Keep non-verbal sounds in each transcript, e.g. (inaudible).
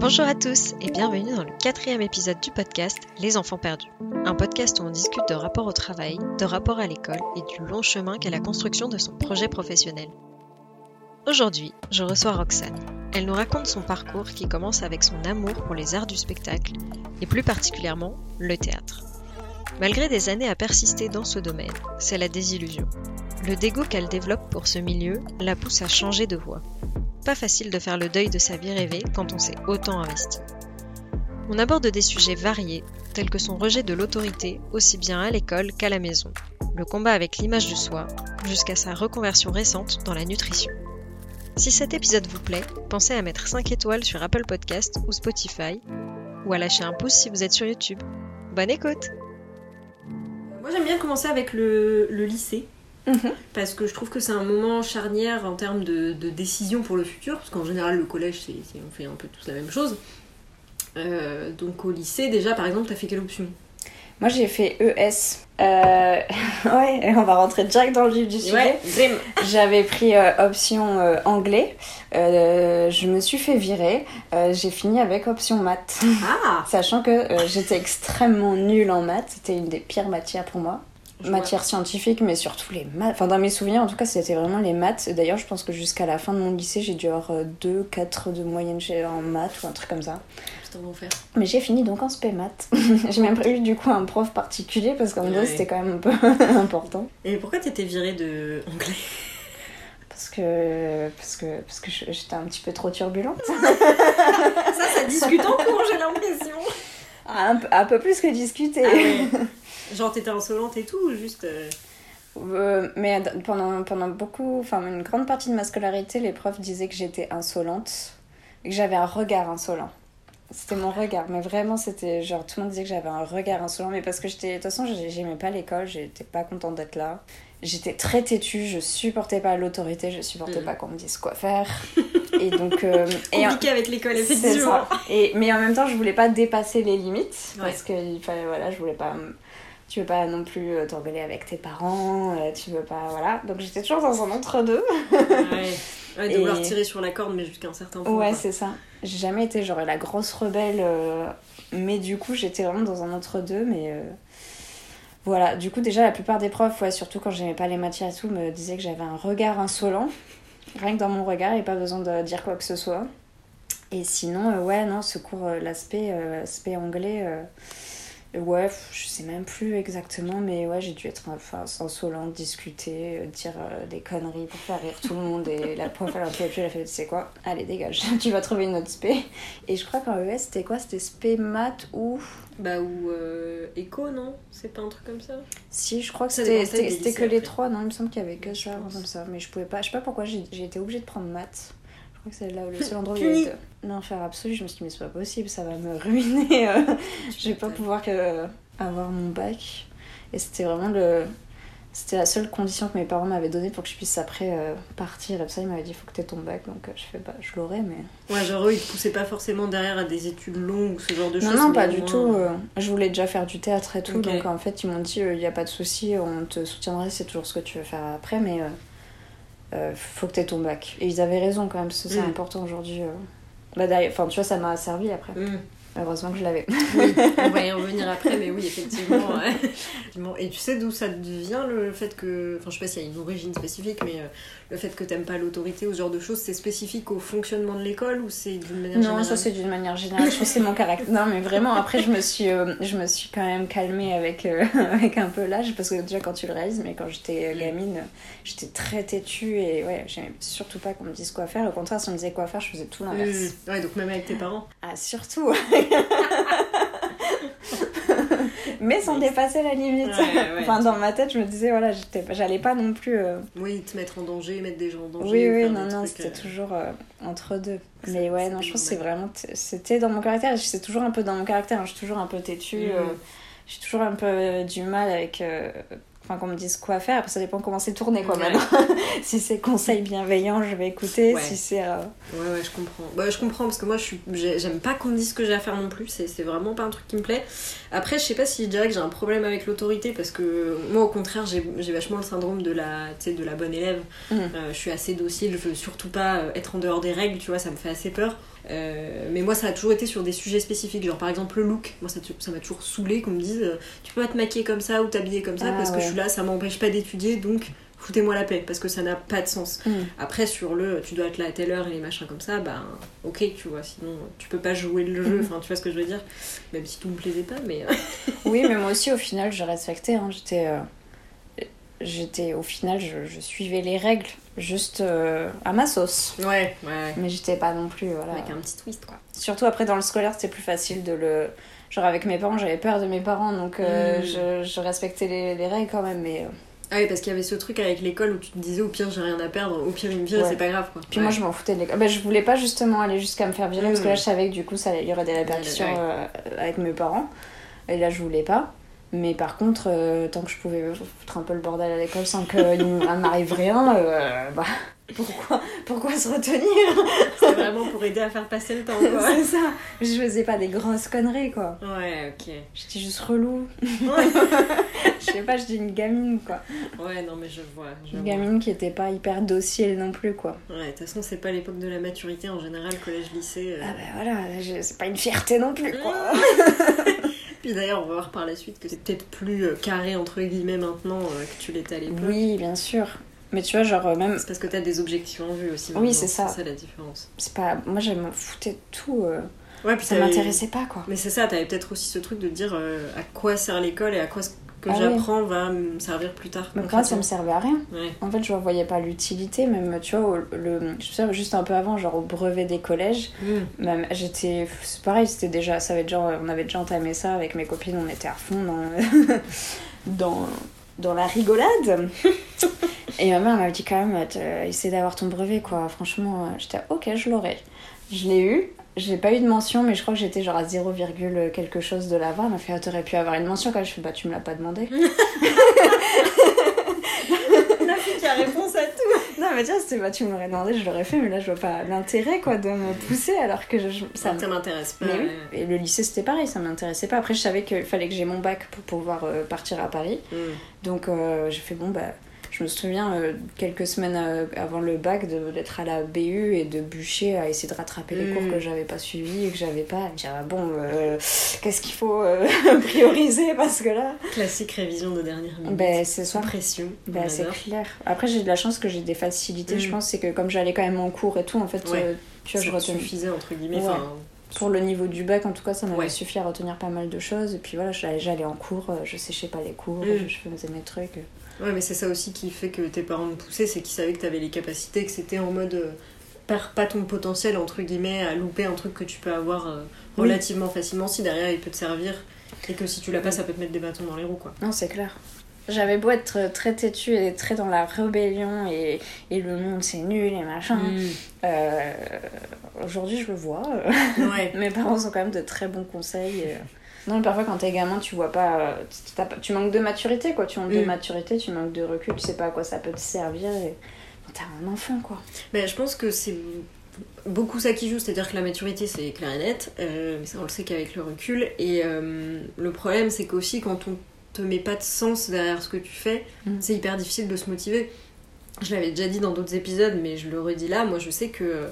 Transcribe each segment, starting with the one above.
Bonjour à tous et bienvenue dans le quatrième épisode du podcast Les enfants perdus. Un podcast où on discute de rapport au travail, de rapport à l'école et du long chemin qu'est la construction de son projet professionnel. Aujourd'hui, je reçois Roxane. Elle nous raconte son parcours qui commence avec son amour pour les arts du spectacle et plus particulièrement le théâtre. Malgré des années à persister dans ce domaine, c'est la désillusion. Le dégoût qu'elle développe pour ce milieu la pousse à changer de voie pas facile de faire le deuil de sa vie rêvée quand on s'est autant investi. On aborde des sujets variés, tels que son rejet de l'autorité, aussi bien à l'école qu'à la maison, le combat avec l'image de soi, jusqu'à sa reconversion récente dans la nutrition. Si cet épisode vous plaît, pensez à mettre 5 étoiles sur Apple Podcast ou Spotify, ou à lâcher un pouce si vous êtes sur YouTube. Bonne écoute Moi j'aime bien commencer avec le lycée. Mhm. Parce que je trouve que c'est un moment charnière en termes de, de décision pour le futur, parce qu'en général, le collège, c'est, c'est- on fait un peu tous la même chose. Euh, donc au lycée, déjà, par exemple, t'as fait quelle option? Moi j'ai fait ES. Euh... (laughs) ouais, et on va rentrer direct dans le vif du sujet. J'avais pris euh, option euh, anglais. Je me suis fait virer. J'ai fini avec option maths. Ah (laughs) Sachant que j'étais extrêmement nulle en maths. C'était une des pires matières pour moi. Je Matière scientifique, mais surtout les maths. Enfin, dans mes souvenirs, en tout cas, c'était vraiment les maths. D'ailleurs, je pense que jusqu'à la fin de mon lycée, j'ai dû avoir 2, 4 de moyenne en maths ou un truc comme ça. L'enfer. Mais j'ai fini donc en spé maths. (laughs) j'ai même pas eu du coup un prof particulier parce qu'en vrai Ouais. c'était quand même un peu (laughs) important. Et pourquoi t'étais virée de anglais? Parce que, parce que, parce que j'étais un petit peu trop turbulente. (laughs) Ça, ça discute en cours, j'ai l'impression. un, peu, un peu plus que discuter. Ah ouais. Genre, t'étais insolente et tout, ou juste. euh, Euh, mais pendant, pendant beaucoup, enfin une grande partie de ma scolarité, les profs disaient que j'étais insolente et que j'avais un regard insolent. C'était mon regard, mais vraiment c'était genre tout le monde disait que j'avais un regard insolent, mais parce que j'étais, de toute façon j'ai- j'aimais pas l'école, j'étais pas contente d'être là. J'étais très têtue, je supportais pas l'autorité, je supportais Mhm. pas qu'on me dise quoi faire. Et donc, euh, (laughs) et Compliqué avec l'école, effectivement. ça. Et, mais en même temps, je voulais pas dépasser les limites Ouais. parce que fallait, voilà, je voulais pas. Tu veux pas non plus euh, t'engueuler avec tes parents, euh, tu veux pas. Voilà. Donc j'étais toujours dans un entre-deux. Ouais. Ouais, de Et- vouloir tirer sur la corde, mais jusqu'à un certain point. Ouais, c'est ça. J'ai jamais été genre la grosse rebelle, euh, mais du coup, j'étais vraiment dans un entre-deux. Mais euh, voilà, du coup, déjà, la plupart des profs, ouais, surtout quand j'aimais pas les matières et tout, me disaient que j'avais un regard insolent. Rien que dans mon regard, et pas besoin de dire quoi que ce soit. Et sinon, euh, ouais, non, ce cours, l'aspect anglais, ouais, je sais même plus exactement, mais ouais, j'ai dû être enfin, insolente, discuter, euh, dire euh, des conneries pour faire rire tout le monde. Et la prof, elle a fait, elle a fait, tu sais quoi, allez, dégage, (laughs) tu vas trouver une autre spé. Et je crois qu'en ES, c'était quoi C'était spé maths ou. Bah, ou euh, éco, non? C'est pas un truc comme ça? Si, je crois que c'était que les trois, non Il me semble qu'il y avait que ça, comme ça. Mais je pouvais pas, je sais pas pourquoi j'ai été obligée de prendre maths. Je crois que c'est là où le seul endroit où il y avait Non, faire absolu, je me suis dit, mais c'est pas possible, ça va me (laughs) ruiner. euh. Je vais pas pouvoir que avoir mon bac. Et c'était vraiment le. C'était la seule condition que mes parents m'avaient donnée pour que je puisse après euh, partir. Et tout ça, ils m'avaient dit, il faut que tu aies ton bac. Donc euh, je fais, bah, je l'aurai, mais. Ouais, genre eux, ils te poussaient pas forcément derrière à des études longues ou ce genre de Non, choses. non, mais pas du moins- tout. euh, je voulais déjà faire du théâtre et tout. Donc en fait, ils m'ont dit, il n'y a pas de souci, on te soutiendra, c'est toujours ce que tu veux faire après. Mais euh, euh, faut que tu aies ton bac. Et ils avaient raison quand même, parce que c'est Mm. important aujourd'hui. Bah, d'ailleurs, enfin, tu vois, ça m'a servi après. Hum, Heureusement que je l'avais. Oui, (laughs) on va y revenir après, mais oui, effectivement. ouais. Et tu sais d'où ça vient le fait que. Enfin, je sais pas s'il y a une origine spécifique, mais euh, le fait que t'aimes pas l'autorité ou ce genre de choses, c'est spécifique au fonctionnement de l'école ou c'est d'une manière Non, générale ça c'est d'une manière générale. Je pense c'est mon caractère. Non, mais vraiment, après, je me suis, euh, je me suis quand même calmée avec, euh, (laughs) avec un peu l'âge. Parce que déjà, quand tu le réalises, mais quand j'étais gamine, j'étais très têtue et ouais, j'aimais surtout pas qu'on me dise quoi faire. Au contraire, si on me disait quoi faire, je faisais tout l'inverse. Hum, Ouais, donc même avec tes parents. Ah, surtout (laughs) Mais sans dépasser la limite. Ouais, ouais. enfin, dans ma tête, je me disais, voilà, j'allais pas non plus. euh, Oui, te mettre en danger, mettre des gens en danger. Oui, ou oui, non, non, c'était euh, toujours euh, entre deux. Mais ouais, non, je pense que c'est vraiment. C'était dans mon caractère, c'est toujours un peu dans mon caractère. hein, Je suis toujours un peu têtue. Mhm. euh, J'ai toujours un peu euh, du mal avec. Enfin, qu'on me dise quoi faire. Après, ça dépend comment c'est tourné, quoi, Ouais. maintenant. (laughs) si c'est conseil bienveillant, je vais écouter. Ouais. Si c'est. euh, Ouais, ouais, je comprends. Bah, je comprends parce que moi, je suis, j'ai- j'aime pas qu'on me dise ce que j'ai à faire non plus. C'est, c'est vraiment pas un truc qui me plaît. Après, je sais pas si je dirais que j'ai un problème avec l'autorité parce que moi, au contraire, j'ai, vachement le syndrome de la, de la bonne élève. Mhm. Euh, je suis assez docile, je veux surtout pas euh, être en dehors des règles, tu vois, ça me fait assez peur. Euh, mais moi, ça a toujours été sur des sujets spécifiques, genre par exemple le look. Moi, ça ça m'a toujours saoulé qu'on me dise euh, tu peux pas te maquiller comme ça ou t'habiller comme ça Ah, parce que je suis là, ça m'empêche pas d'étudier, donc foutez-moi la paix parce que ça n'a pas de sens. Mm. Après, sur le tu dois être là à telle heure et les machins comme ça, bah ok, tu vois, sinon tu peux pas jouer le jeu, (laughs) enfin tu vois ce que je veux dire, même si tout me plaisait pas, mais. euh, (laughs) Oui, mais moi (laughs) aussi, au final, je respectais. hein. J'étais. euh, J'étais. Au final, je, je suivais les règles, juste euh, à ma sauce. ouais, ouais. Mais j'étais pas non plus. Voilà. Avec un petit twist quoi. Surtout après, dans le scolaire, c'était plus facile de le. Genre, avec mes parents, j'avais peur de mes parents, donc euh, Mm. je, je respectais les, les règles quand même. Mais. euh, Ah oui, parce qu'il y avait ce truc avec l'école où tu te disais au pire j'ai rien à perdre, au pire il me vire, Ouais. c'est pas grave quoi. Puis Ouais. moi, je m'en foutais de l'école. Ben, je voulais pas justement aller jusqu'à me faire virer, parce que Mm. là, je savais que du coup, ça, il y aurait des répercussions Ouais. euh, avec mes parents. Et là, je voulais pas. Mais par contre, euh, tant que je pouvais foutre un peu le bordel à l'école sans qu'il ne m'arrive rien, euh, bah, (laughs) pourquoi, pourquoi se retenir (laughs) C'est vraiment pour aider à faire passer le temps quoi. C'est ça. Je faisais pas des grosses conneries, quoi. Ouais, ok. J'étais juste relou. Ouais. (laughs) Je sais pas, j'étais une gamine, quoi. ouais, non mais je vois. Je Une vois. gamine qui était pas hyper docile non plus, quoi. Ouais, de toute façon, c'est pas l'époque de la maturité en général, collège, lycée. euh. Ah bah voilà, c'est pas une fierté non plus, quoi. Puis d'ailleurs, on va voir par la suite que c'est peut-être plus euh, carré entre guillemets maintenant euh, que tu l'étais à l'époque. Oui, bien sûr. Mais tu vois, genre, euh, même C'est parce que t'as des objectifs en vue aussi. Oui, c'est ça. C'est ça la différence. c'est pas moi je m'en foutais de tout euh, Ouais, puis ça m'intéressait pas quoi Mais c'est ça, t'avais peut-être aussi ce truc de dire euh, à quoi sert l'école et à quoi que Ah oui. j'apprends va me servir plus tard. mais moi ça me servait à rien Ouais. en fait je voyais pas l'utilité même tu vois le je juste un peu avant genre au brevet des collèges Mm. même j'étais c'est pareil c'était déjà ça avait déjà on avait déjà entamé ça avec mes copines on était à fond dans (laughs) dans dans la rigolade (laughs) et ma mère m'avait dit quand même euh, essaie d'avoir ton brevet quoi franchement euh, j'étais ok je l'aurai je l'ai eu j'ai pas eu de mention mais je crois que j'étais genre à 0, quelque chose de là-bas elle m'a fait ah, t'aurais pu avoir une mention quand je fais bah tu me l'as pas demandé (laughs) La fille qui a réponse à tout. non mais tiens c'était bah tu me l'aurais demandé je l'aurais fait mais là je vois pas l'intérêt quoi de me pousser alors que je, Ça, m'intéresse pas. mais oui, et le lycée c'était pareil, ça m'intéressait pas. Après, je savais qu'il fallait que j'ai mon bac pour pouvoir euh, partir à Paris. Mm. Donc euh, j'ai fait bon, bah, je me souviens euh, quelques semaines euh, avant le bac de- d'être à la BU et de bûcher à essayer de rattraper les Mm. cours que j'avais pas suivis et que j'avais pas. Dire, ah, bon, euh, qu'est-ce qu'il faut euh, (laughs) prioriser? Parce que là. Classique révision de dernière minute. Ben, c'est ça. pression. On c'est clair. Après, j'ai de la chance que j'ai des facilités, Mm. je pense. C'est que comme j'allais quand même en cours et tout, en fait, Ouais. tu vois, je Ça retenais. suffisait entre guillemets. Ouais. Pour le niveau du bac, en tout cas, ça m'avait Ouais. suffi à retenir pas mal de choses. Et puis voilà, j'allais en cours, je séchais pas les cours, Mm. je faisais mes trucs. Ouais, mais c'est ça aussi qui fait que tes parents te poussaient, c'est qu'ils savaient que t'avais les capacités, que c'était en mode euh, perds pas ton potentiel entre guillemets à louper un truc que tu peux avoir euh, Oui. relativement facilement si derrière il peut te servir et que si tu l'as pas ça peut te mettre des bâtons dans les roues quoi. Non, c'est clair. J'avais beau être très têtue et très dans la rébellion et, et le monde c'est nul et machin. Euh, Aujourd'hui, je le vois. Ouais. (laughs) Mes parents ont quand même de très bons conseils. Non, mais parfois quand t'es gamin, tu vois pas, euh, tu- t'as pas- Tu manques de maturité quoi. Tu manques de Mm. maturité, tu manques de recul, tu sais pas à quoi ça peut te servir. Et... T'as un enfant quoi. Mais je pense que c'est beaucoup ça qui joue, c'est-à-dire que la maturité c'est clair et net, euh, mais ça on le sait qu'avec le recul. Et euh, le problème c'est qu'aussi quand on te met pas de sens derrière ce que tu fais, Mm. c'est hyper difficile de se motiver. Je l'avais déjà dit dans d'autres épisodes, mais je le redis là, moi je sais que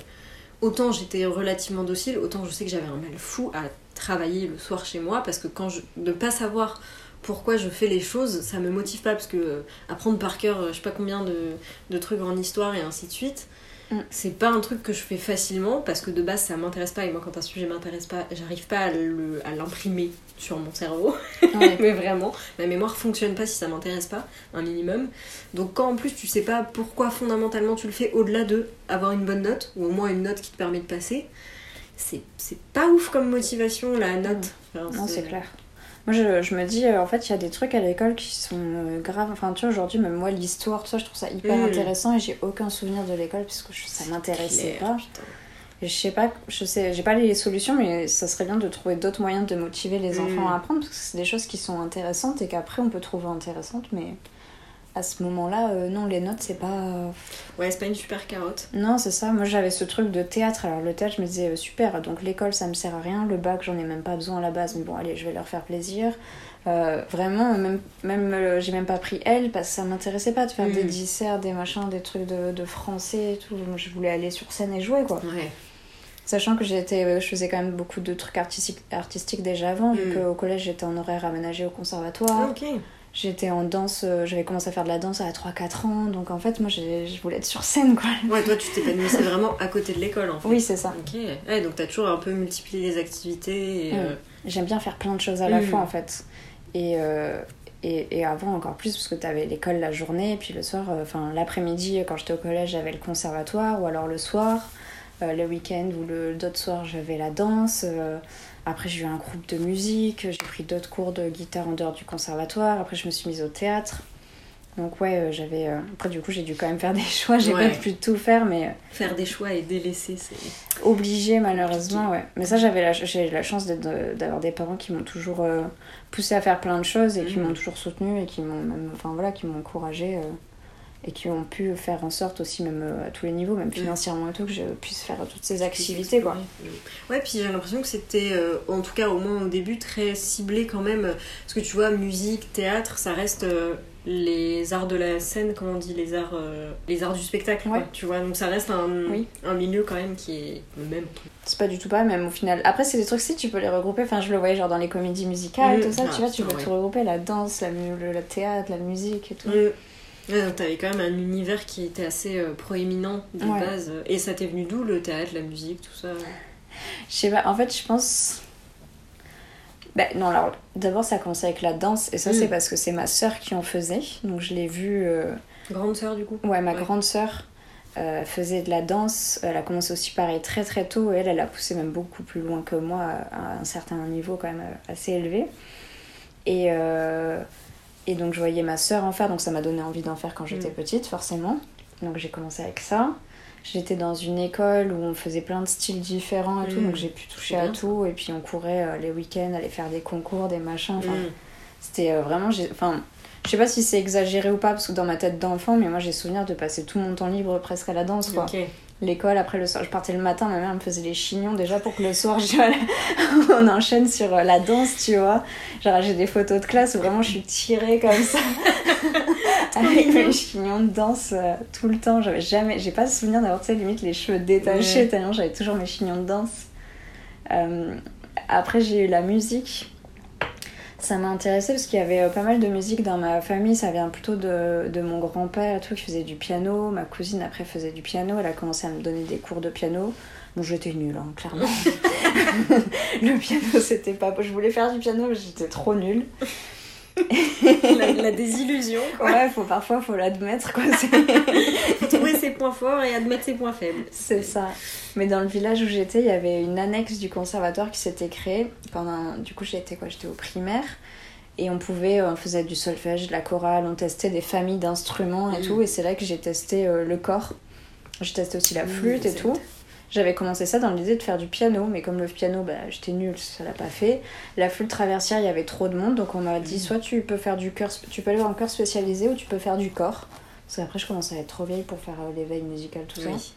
autant j'étais relativement docile, autant je sais que j'avais un mal fou à travailler le soir chez moi, parce que quand je... de pas savoir pourquoi je fais les choses, ça me motive pas, parce que euh, apprendre par cœur, euh, je sais pas combien de, de trucs en histoire et ainsi de suite, Mm. c'est pas un truc que je fais facilement, parce que de base ça m'intéresse pas, et moi quand un sujet m'intéresse pas, j'arrive pas à l'imprimer sur mon cerveau. (laughs) Ouais. mais vraiment, ma mémoire fonctionne pas si ça m'intéresse pas, un minimum. Donc quand en plus tu sais pas pourquoi fondamentalement tu le fais au-delà de avoir une bonne note, ou au moins une note qui te permet de passer, c'est c'est pas ouf comme motivation la note. Enfin, Non, c'est clair. Moi, je, je me dis, euh, en fait, il y a des trucs à l'école qui sont euh, graves. Enfin, tu vois, aujourd'hui, même moi, l'histoire, tout ça, je trouve ça hyper intéressant et j'ai aucun souvenir de l'école parce que je- ça m'intéressait pas. putain. Et je sais pas, je sais, j'ai pas les solutions, mais ça serait bien de trouver d'autres moyens de motiver les enfants à apprendre parce que c'est des choses qui sont intéressantes et qu'après on peut trouver intéressantes, mais à ce moment-là, euh, non, les notes, c'est pas. Ouais, c'est pas une super carotte. Non, c'est ça. Moi, j'avais ce truc de théâtre. Alors, le théâtre, je me disais, euh, super, donc l'école, ça me sert à rien. Le bac, j'en ai même pas besoin à la base, mais bon, allez, je vais leur faire plaisir. Euh, vraiment, même, même euh, j'ai même pas pris L parce que ça m'intéressait pas de faire des disserts, des machins, des trucs de, de français et tout. Moi, je voulais aller sur scène et jouer, quoi. Ouais. Sachant que j'étais, euh, je faisais quand même beaucoup de trucs artistiques, artistiques déjà avant, vu Mm. qu'au collège j'étais en horaire aménagé au conservatoire. Ok. J'étais en danse, euh, j'avais commencé à faire de la danse à 3-4 ans, donc en fait moi je voulais être sur scène quoi. Ouais, toi, tu t'épanouissais (laughs) vraiment à côté de l'école, en fait. Oui, c'est ça. Ok. Ouais, donc t'as toujours un peu multiplié les activités. Et, euh, J'aime bien faire plein de choses à la Mm. fois en fait. Et, euh, et, et avant encore plus parce que tu avais l'école la journée et puis le soir, euh, enfin l'après-midi quand j'étais au collège j'avais le conservatoire ou alors le soir, euh, le week-end ou le d'autres soirs j'avais la danse. Après j'ai eu un groupe de musique, j'ai pris d'autres cours de guitare en dehors du conservatoire, après je me suis mise au théâtre. Donc ouais, euh, j'avais... euh, Après du coup j'ai dû quand même faire des (laughs) choix, j'ai Ouais. pas pu tout faire mais... euh, Faire des choix et délaisser, c'est. Obligée malheureusement, ouais. Mais ça, j'avais la, j'ai eu la chance d'avoir des parents qui m'ont toujours poussé à faire plein de choses et qui Mhm. m'ont toujours soutenue et qui m'ont même, enfin voilà, qui m'ont encouragée euh, et qui ont pu faire en sorte aussi, même euh, à tous les niveaux, même financièrement et tout, que je puisse faire toutes ces activités, quoi. Ouais, puis j'ai l'impression que c'était, euh, en tout cas au moins au début, très ciblé quand même. euh, Parce que tu vois, musique, théâtre, ça reste euh, les arts de la scène, comment on dit, les arts, euh, les arts du spectacle, quoi, Ouais. tu vois. Donc ça reste un, Oui. un milieu quand même qui est le même. C'est pas du tout pas, même au final. Après, c'est des trucs, si tu peux les regrouper. Enfin, je le voyais genre dans les comédies musicales, Mhm. tout ça, Ah, tu vois, tu peux ouais. tout regrouper la danse, la, le, le théâtre, la musique et tout. Mm. Ouais, donc t'avais quand même un univers qui était assez euh, proéminent de Ouais. base. Et ça t'est venu d'où le théâtre, la musique, tout ça? Je sais pas, en fait, je pense. Ben non, alors d'abord ça a commencé avec la danse, et ça Mm. c'est parce que c'est ma sœur qui en faisait. Donc je l'ai vue. euh, Grande sœur du coup? Ouais, ma Ouais. grande sœur euh, faisait de la danse. Elle a commencé aussi pareil très très tôt, et elle, elle a poussé même beaucoup plus loin que moi à, un certain niveau quand même assez élevé. Et, euh, et donc je voyais ma sœur en faire, donc ça m'a donné envie d'en faire quand j'étais Mm. petite, forcément. Donc j'ai commencé avec ça. J'étais dans une école où on faisait plein de styles différents et tout, Mm. donc j'ai pu toucher à tout. Et puis on courait euh, les week-ends, aller faire des concours, des machins. Enfin, Mm. c'était euh, vraiment. j'ai- Enfin, je sais pas si c'est exagéré ou pas, parce que dans ma tête d'enfant, mais moi j'ai souvenir de passer tout mon temps libre presque à la danse, quoi. L'école, après le soir, je partais le matin, ma mère me faisait les chignons déjà pour que le soir, (laughs) je... on enchaîne sur euh, la danse, tu vois. Genre, j'ai des photos de classe où vraiment je suis tirée comme ça, (laughs) avec mes chignons de danse euh, tout le temps. J'avais jamais, j'ai pas le souvenir d'avoir, tu sais, limite les cheveux détachés, Ouais. tellement j'avais toujours mes chignons de danse. Euh, après, j'ai eu la musique. Ça m'a intéressée parce qu'il y avait euh, pas mal de musique dans ma famille. Ça vient plutôt de, mon grand-père tout, qui faisait du piano. Ma cousine, après, faisait du piano. Elle a commencé à me donner des cours de piano. Bon, j'étais nulle, hein, clairement. (laughs) le piano, c'était pas... Je voulais faire du piano, mais j'étais trop nulle. La, la désillusion, quoi. Ouais, faut, parfois, faut l'admettre, quoi. (laughs) Trouver ses points forts et admettre ses points faibles. C'est ça. Mais dans le village où j'étais, il y avait une annexe du conservatoire qui s'était créée pendant. Du coup, j'étais quoi? J'étais au primaire. Et on pouvait, on faisait du solfège, de la chorale, on testait des familles d'instruments et Mm. tout. Et c'est là que j'ai testé euh, le corps. J'ai testé aussi la flûte et tout. J'avais commencé ça dans l'idée de faire du piano, mais comme le piano, bah, j'étais nulle, ça l'a pas fait. La flûte traversière, il y avait trop de monde, donc on m'a dit Mm. soit tu peux faire du chœur, tu peux aller voir un chœur spécialisé ou tu peux faire du corps. Parce qu'après, je commençais à être trop vieille pour faire euh, l'éveil musical, tout ça. Oui.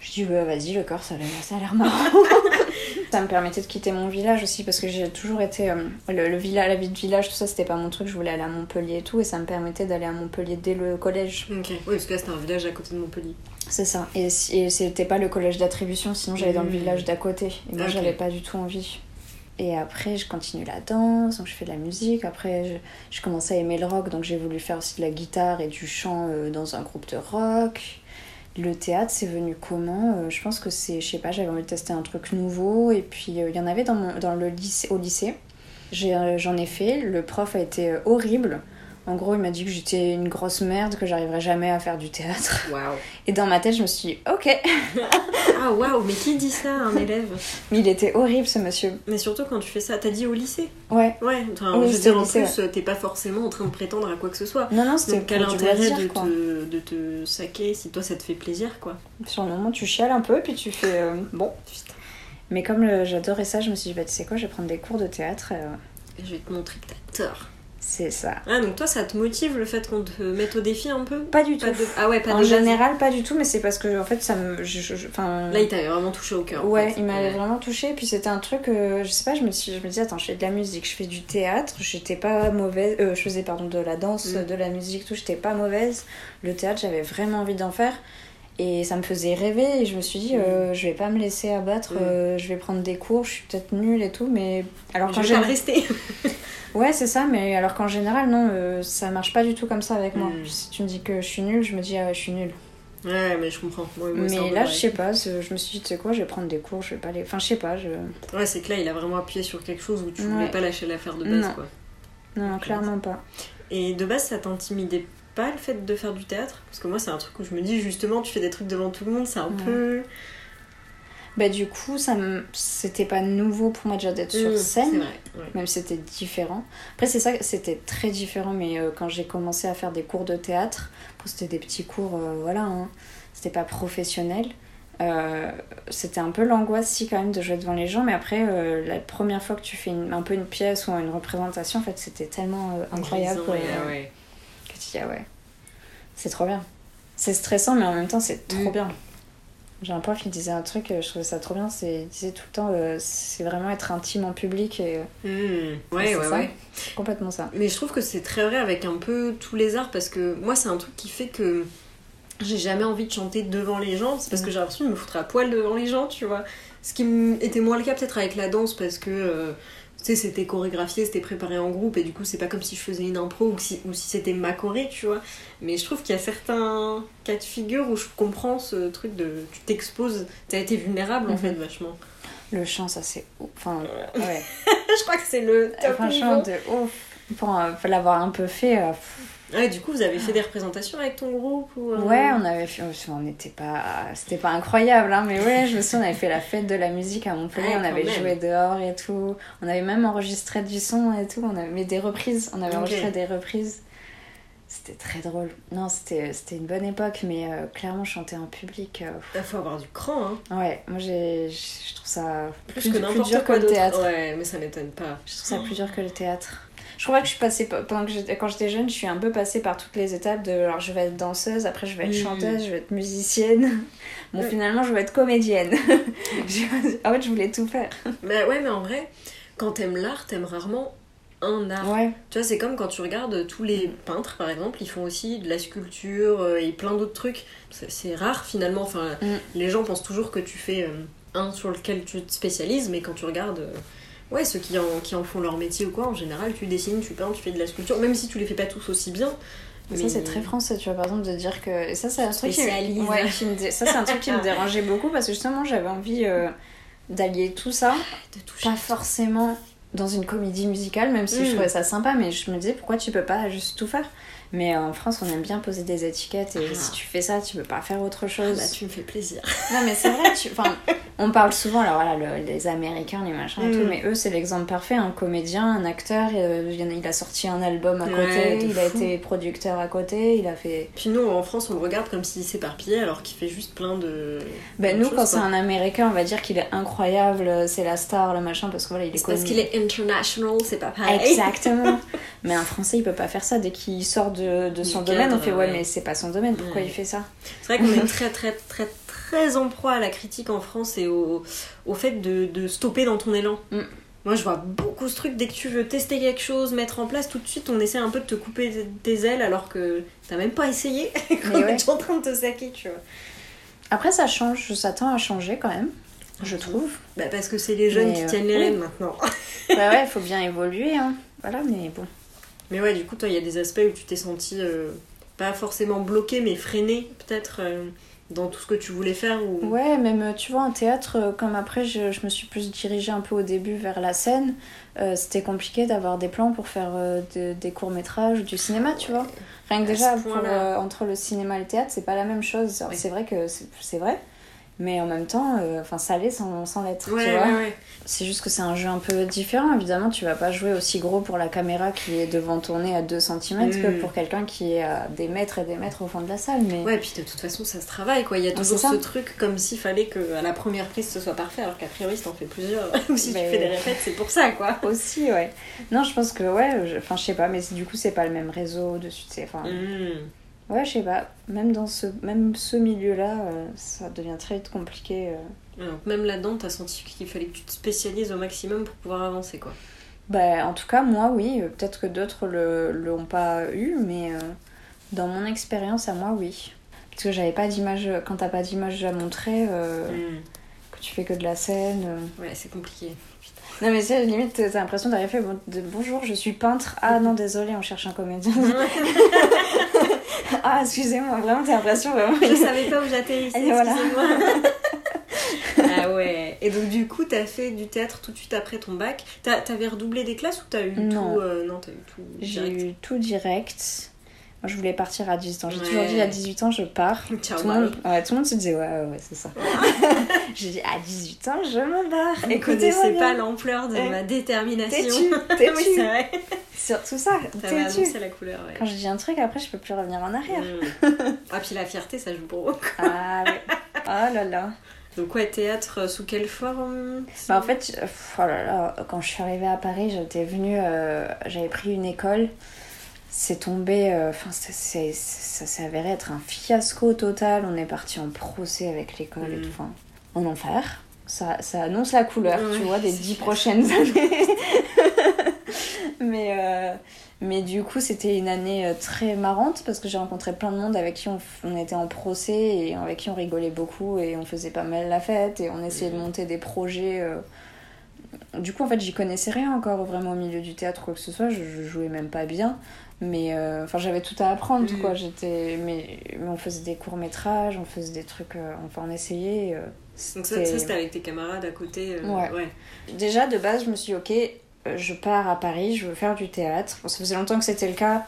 Je dis, bah, vas-y, le corps, ça a l'air- ça a l'air marrant. (laughs) ça me permettait de quitter mon village aussi, parce que j'ai toujours été. euh, le, le village, la vie de village, tout ça, c'était pas mon truc. Je voulais aller à Montpellier et tout, et ça me permettait d'aller à Montpellier dès le collège. Ok. Oui, parce que là, c'était un village à côté de Montpellier. C'est ça. Et, et c'était pas le collège d'attribution, sinon j'allais dans le Mm. village d'à côté. Et moi, j'avais pas du tout envie. Et après, je continue la danse, donc je fais de la musique. Après, je, je commençais à aimer le rock, donc j'ai voulu faire aussi de la guitare et du chant euh, dans un groupe de rock. Le théâtre, c'est venu comment Euh, Je pense que c'est, je sais pas, j'avais envie de tester un truc nouveau. Et puis, euh, il y en avait dans, mon, dans le lycée, au lycée. J'en ai fait. Le prof a été horrible. En gros, il m'a dit que j'étais une grosse merde, que j'arriverais jamais à faire du théâtre. Et dans ma tête, je me suis dit, ok. Ah, waouh, mais qui dit ça à un élève? Mais il était horrible, ce monsieur. Mais surtout quand tu fais ça, t'as dit au lycée? Ouais. Ouais, enfin, Oui, je veux dire, en lycée, plus, t'es pas forcément en train de prétendre à quoi que ce soit. Non, non, c'était quel intérêt loisir, de, te, de te saquer si toi ça te fait plaisir, quoi? Sur le moment, tu chiales un peu, puis tu fais, euh, bon. Mais comme j'adorais ça, je me suis dit, bah, tu sais quoi, je vais prendre des cours de théâtre. euh, Et je vais te montrer que t'as tort. C'est ça. Ah, donc toi, ça te motive le fait qu'on te mette au défi un peu? Pas du tout. De- Ah ouais, pas en de général, pas du tout, mais c'est parce que, en fait, ça me. je- je- je- Enfin. Là, il t'avait vraiment touché au cœur. en Ouais, fait. il m'avait Ouais. vraiment touché. Puis c'était un truc, euh, je sais pas, je me, suis, je me disais, attends, je fais de la musique, je fais du théâtre, j'étais pas mauvaise. euh, je faisais, pardon, de la danse, Mm. de la musique, tout, j'étais pas mauvaise. Le théâtre, j'avais vraiment envie d'en faire. Et ça me faisait rêver et je me suis dit, euh, je vais pas me laisser abattre, Mm. euh, je vais prendre des cours, je suis peut-être nulle et tout, mais alors Je qu'en vais rester. (laughs) (laughs) Ouais, c'est ça, mais alors qu'en général, non, euh, ça marche pas du tout comme ça avec moi. Mm. Si tu me dis que je suis nulle, je me dis, ah ouais, je suis nulle. Ouais, mais je comprends. Ouais, moi, mais là, je sais pas, je me suis dit, tu sais quoi, je vais prendre des cours, je vais pas les. Enfin, je sais pas, je. Ouais, c'est que là, il a vraiment appuyé sur quelque chose où tu Ouais. voulais pas lâcher l'affaire de base, Non. quoi. Non, clairement pas. Et de base, ça t'intimidait pas le fait de faire du théâtre Parce que moi, c'est un truc où je me dis, justement, tu fais des trucs devant tout le monde, c'est un Ouais. peu. Bah, du coup, ça me... c'était pas nouveau pour moi déjà d'être sur Mmh, scène. vrai. ouais. même si c'était différent. Après, c'est ça, c'était très différent, mais euh, quand j'ai commencé à faire des cours de théâtre, c'était des petits cours, euh, voilà, hein, c'était pas professionnel. Euh, c'était un peu l'angoisse, si, quand même, de jouer devant les gens, mais après, euh, la première fois que tu fais une- un peu une pièce ou une représentation, en fait, c'était tellement euh, incroyable Grisant, euh, ouais, ouais. Ah ouais, c'est trop bien. C'est stressant, mais en même temps, c'est trop Mm. bien. J'ai un prof qui disait un truc, euh, je trouvais ça trop bien, c'est, il disait tout le temps, euh, c'est vraiment être intime en public et euh, Mmh. Ouais, ouais, ça. ouais. complètement ça. Mais je trouve que c'est très vrai avec un peu tous les arts parce que moi, c'est un truc qui fait que j'ai jamais envie de chanter devant les gens. C'est parce que j'ai l'impression de me foutre à poil devant les gens, tu vois. Ce qui était moins le cas peut-être avec la danse parce que. euh, sais, c'était chorégraphié, c'était préparé en groupe, et du coup, c'est pas comme si je faisais une impro ou si, ou si c'était ma choré, tu vois. Mais je trouve qu'il y a certains cas de figure où je comprends ce truc de. Tu t'exposes, t'as été vulnérable en Mhm. fait, vachement. Le chant, ça c'est ouf. Enfin, ouais. (laughs) je crois que c'est le top Franchement, niveau. de ouf. Pour euh, pour l'avoir un peu fait. euh, pff. Ouais, du coup, vous avez fait des représentations avec ton groupe ou, euh, Ouais, on avait fait. On n'était pas. C'était pas incroyable, hein, mais ouais, je me souviens, on avait fait la fête de la musique à Montpellier. Ouais, on avait même. joué dehors et tout. On avait même enregistré du son et tout. On avait mais des reprises. On avait enregistré des reprises. C'était très drôle. Non, c'était une bonne époque, mais euh, clairement, chanter en public. euh, Il faut avoir du cran, hein. ouais, moi j'ai, je trouve ça Plus, plus, que n'importe quoi le d'autre. théâtre. Ouais, mais ça m'étonne pas. Je trouve ça plus dur que le théâtre. Je crois que je suis passée pa- pendant que j'étais quand j'étais jeune, je suis un peu passée par toutes les étapes de alors je vais être danseuse, après je vais être chanteuse, je vais être musicienne. (laughs) Bon finalement je vais être comédienne. (laughs) En fait je voulais tout faire. Mais ouais, mais en vrai, quand t'aimes l'art, t'aimes rarement un art. Ouais. Tu vois, c'est comme quand tu regardes tous les peintres, par exemple, ils font aussi de la sculpture euh, et plein d'autres trucs. C'est c'est rare finalement. Enfin, Mm. les gens pensent toujours que tu fais euh, un sur lequel tu te spécialises, mais quand tu regardes. Ouais, ceux qui en, qui en font leur métier ou quoi, en général, tu dessines, tu peins, tu fais de la sculpture, même si tu les fais pas tous aussi bien. Ça c'est très français, tu vois par exemple de dire que et ça c'est un truc qui, Spécialise. ouais, qui me dé- ça un truc qui me (laughs) dérangeait beaucoup parce que justement j'avais envie euh, d'allier tout ça De pas forcément dans une comédie musicale, même si Mm. je trouvais ça sympa, mais je me disais pourquoi tu peux pas juste tout faire? Mais en France, on aime bien poser des étiquettes et Ah. si tu fais ça, tu peux pas faire autre Ah chose. bah, tu me fais plaisir. Non, mais c'est vrai, tu... enfin, on parle souvent, alors voilà, le- les Américains, les machins et Mm. tout, mais eux, c'est l'exemple parfait. Un comédien, un acteur, euh, il a- sorti un album à côté, il a été producteur à côté, il a fait. Puis nous, en France, on le regarde comme s'il s'éparpillait alors qu'il fait juste plein de. Ben, plein nous, quand c'est un américain, on va dire qu'il est incroyable, c'est la star, le machin, parce que voilà, il est C'est parce qu'il est international, c'est pas pareil. Exactement. (laughs) mais un Français, il peut pas faire ça. Dès qu'il sort de, de son domaine, on fait ouais, ouais. mais c'est pas son domaine, pourquoi Ouais. il fait ça? C'est vrai qu'on (laughs) est très, très, très, très en proie à la critique en France et au, au fait de, de stopper dans ton élan. Mm. Moi, je vois beaucoup ce truc, dès que tu veux tester quelque chose, mettre en place, tout de suite, on essaie un peu de te couper tes ailes alors que t'as même pas essayé. (laughs) Quand Mais on ouais. est en train de te saquer, tu vois. Après, ça change, ça tend à changer quand même, je trouve. Bah, parce que c'est les jeunes Mais, qui euh, tiennent les oui. rênes maintenant. ouais, ouais, il (laughs) faut bien évoluer, hein. Voilà, mais bon. Mais ouais, du coup, toi, il y a des aspects où tu t'es senti euh, pas forcément bloqué, mais freiné, peut-être, euh, dans tout ce que tu voulais faire. Ou... Ouais, même euh, tu vois, en théâtre, comme après je, je me suis plus dirigée un peu au début vers la scène, euh, c'était compliqué d'avoir des plans pour faire de- des courts-métrages ou du cinéma, tu vois. Rien que déjà, pour, entre le cinéma et le théâtre, c'est pas la même chose. C'est vrai que c'est vrai, mais en même temps, euh, enfin, ça l'est sans, sans l'être, Ouais, tu vois. ouais, ouais. C'est juste que c'est un jeu un peu différent. Évidemment, tu vas pas jouer aussi gros pour la caméra qui est devant ton nez à 2 cm que Mm. pour quelqu'un qui est à des mètres et des mètres au fond de la salle. Mais Ouais, puis de toute façon, ça se travaille, quoi. Il y a toujours ce truc comme s'il fallait qu'à la première prise, ce soit parfait, alors qu'a priori, si t'en fais plusieurs, (laughs) ou si Mais- tu fais des répètes, c'est pour ça, quoi. (laughs) aussi, ouais. Non, je pense que, ouais, je- enfin, je sais pas, mais du coup, c'est pas le même réseau dessus. Enfin, Mm. Ouais, je sais pas. Même dans ce, même ce milieu-là, euh, ça devient très vite compliqué. euh. Même là-dedans, t'as senti qu'il fallait que tu te spécialises au maximum pour pouvoir avancer, quoi. Bah, en tout cas, moi, oui. euh, Peut-être que d'autres le l'ont pas eu, mais euh, dans mon expérience à moi, oui. Parce que j'avais pas d'image, quand t'as pas d'image à montrer, euh, Mm. que tu fais que de la scène. Ouais, c'est compliqué. Non, mais c'est limite, t'as l'impression d'arriver bon, de bonjour, je suis peintre. Ah non, désolé, on cherche un comédien. (laughs) (laughs) (laughs) ah, excusez-moi, vraiment, t'as l'impression vraiment. Je savais pas où j'atterrissais, voilà. excusez-moi. (laughs) (laughs) ah ouais. Et donc du coup, t'as fait du théâtre tout de suite après ton bac. T'avais redoublé des classes ou t'as eu Non. tout euh, Non, t'as eu tout J'ai direct? eu tout direct. Moi, je voulais partir à 18 ans. J'ai Ouais. toujours dit à 18 ans, je pars. (laughs) Ciao, Tout le, monde, ouais, tout le monde se disait, ouais, ouais, ouais, c'est ça. (laughs) J'ai dit, à 18 ans, je me barre. Vous Écoutez-moi connaissez pas l'ampleur de ma détermination. (laughs) Oui, c'est vrai. Surtout ça, t'es-tu. annoncé la couleur, ouais. Quand je dis un truc, après, je peux plus revenir en arrière. Mm. Ah, puis la fierté, ça joue pour beaucoup. Ah ouais. Oh là là. Donc, ouais, théâtre, euh, sous quelle forme Bah, en fait, oh là là, quand je suis arrivée à Paris, j'étais venue, euh, j'avais pris une école. C'est tombé, euh, enfin, ça c'est- ça s'est avéré être un fiasco total. On est parti en procès avec l'école et Mm. tout, enfin, en enfer. Ça, ça annonce la couleur, tu vois, des dix prochaines (laughs) années. mais, euh, mais du coup, c'était une année euh, très marrante parce que j'ai rencontré plein de monde avec qui on, on était en procès et avec qui on rigolait beaucoup et on faisait pas mal la fête et on essayait de Mhm. monter des projets. euh. Du coup, en fait, j'y connaissais rien encore vraiment au milieu du théâtre, quoi que ce soit. Je, je jouais même pas bien. Mais euh, enfin, j'avais tout à apprendre, Mhm. quoi. J'étais, mais, mais on faisait des courts métrages, on faisait des trucs, euh, enfin, on essayait. euh, Donc, ça, ça, c'était avec tes camarades à côté. euh, Ouais. ouais. Déjà, de base, je me suis dit, ok, je pars à Paris, je veux faire du théâtre. Bon, ça faisait longtemps que c'était le cas.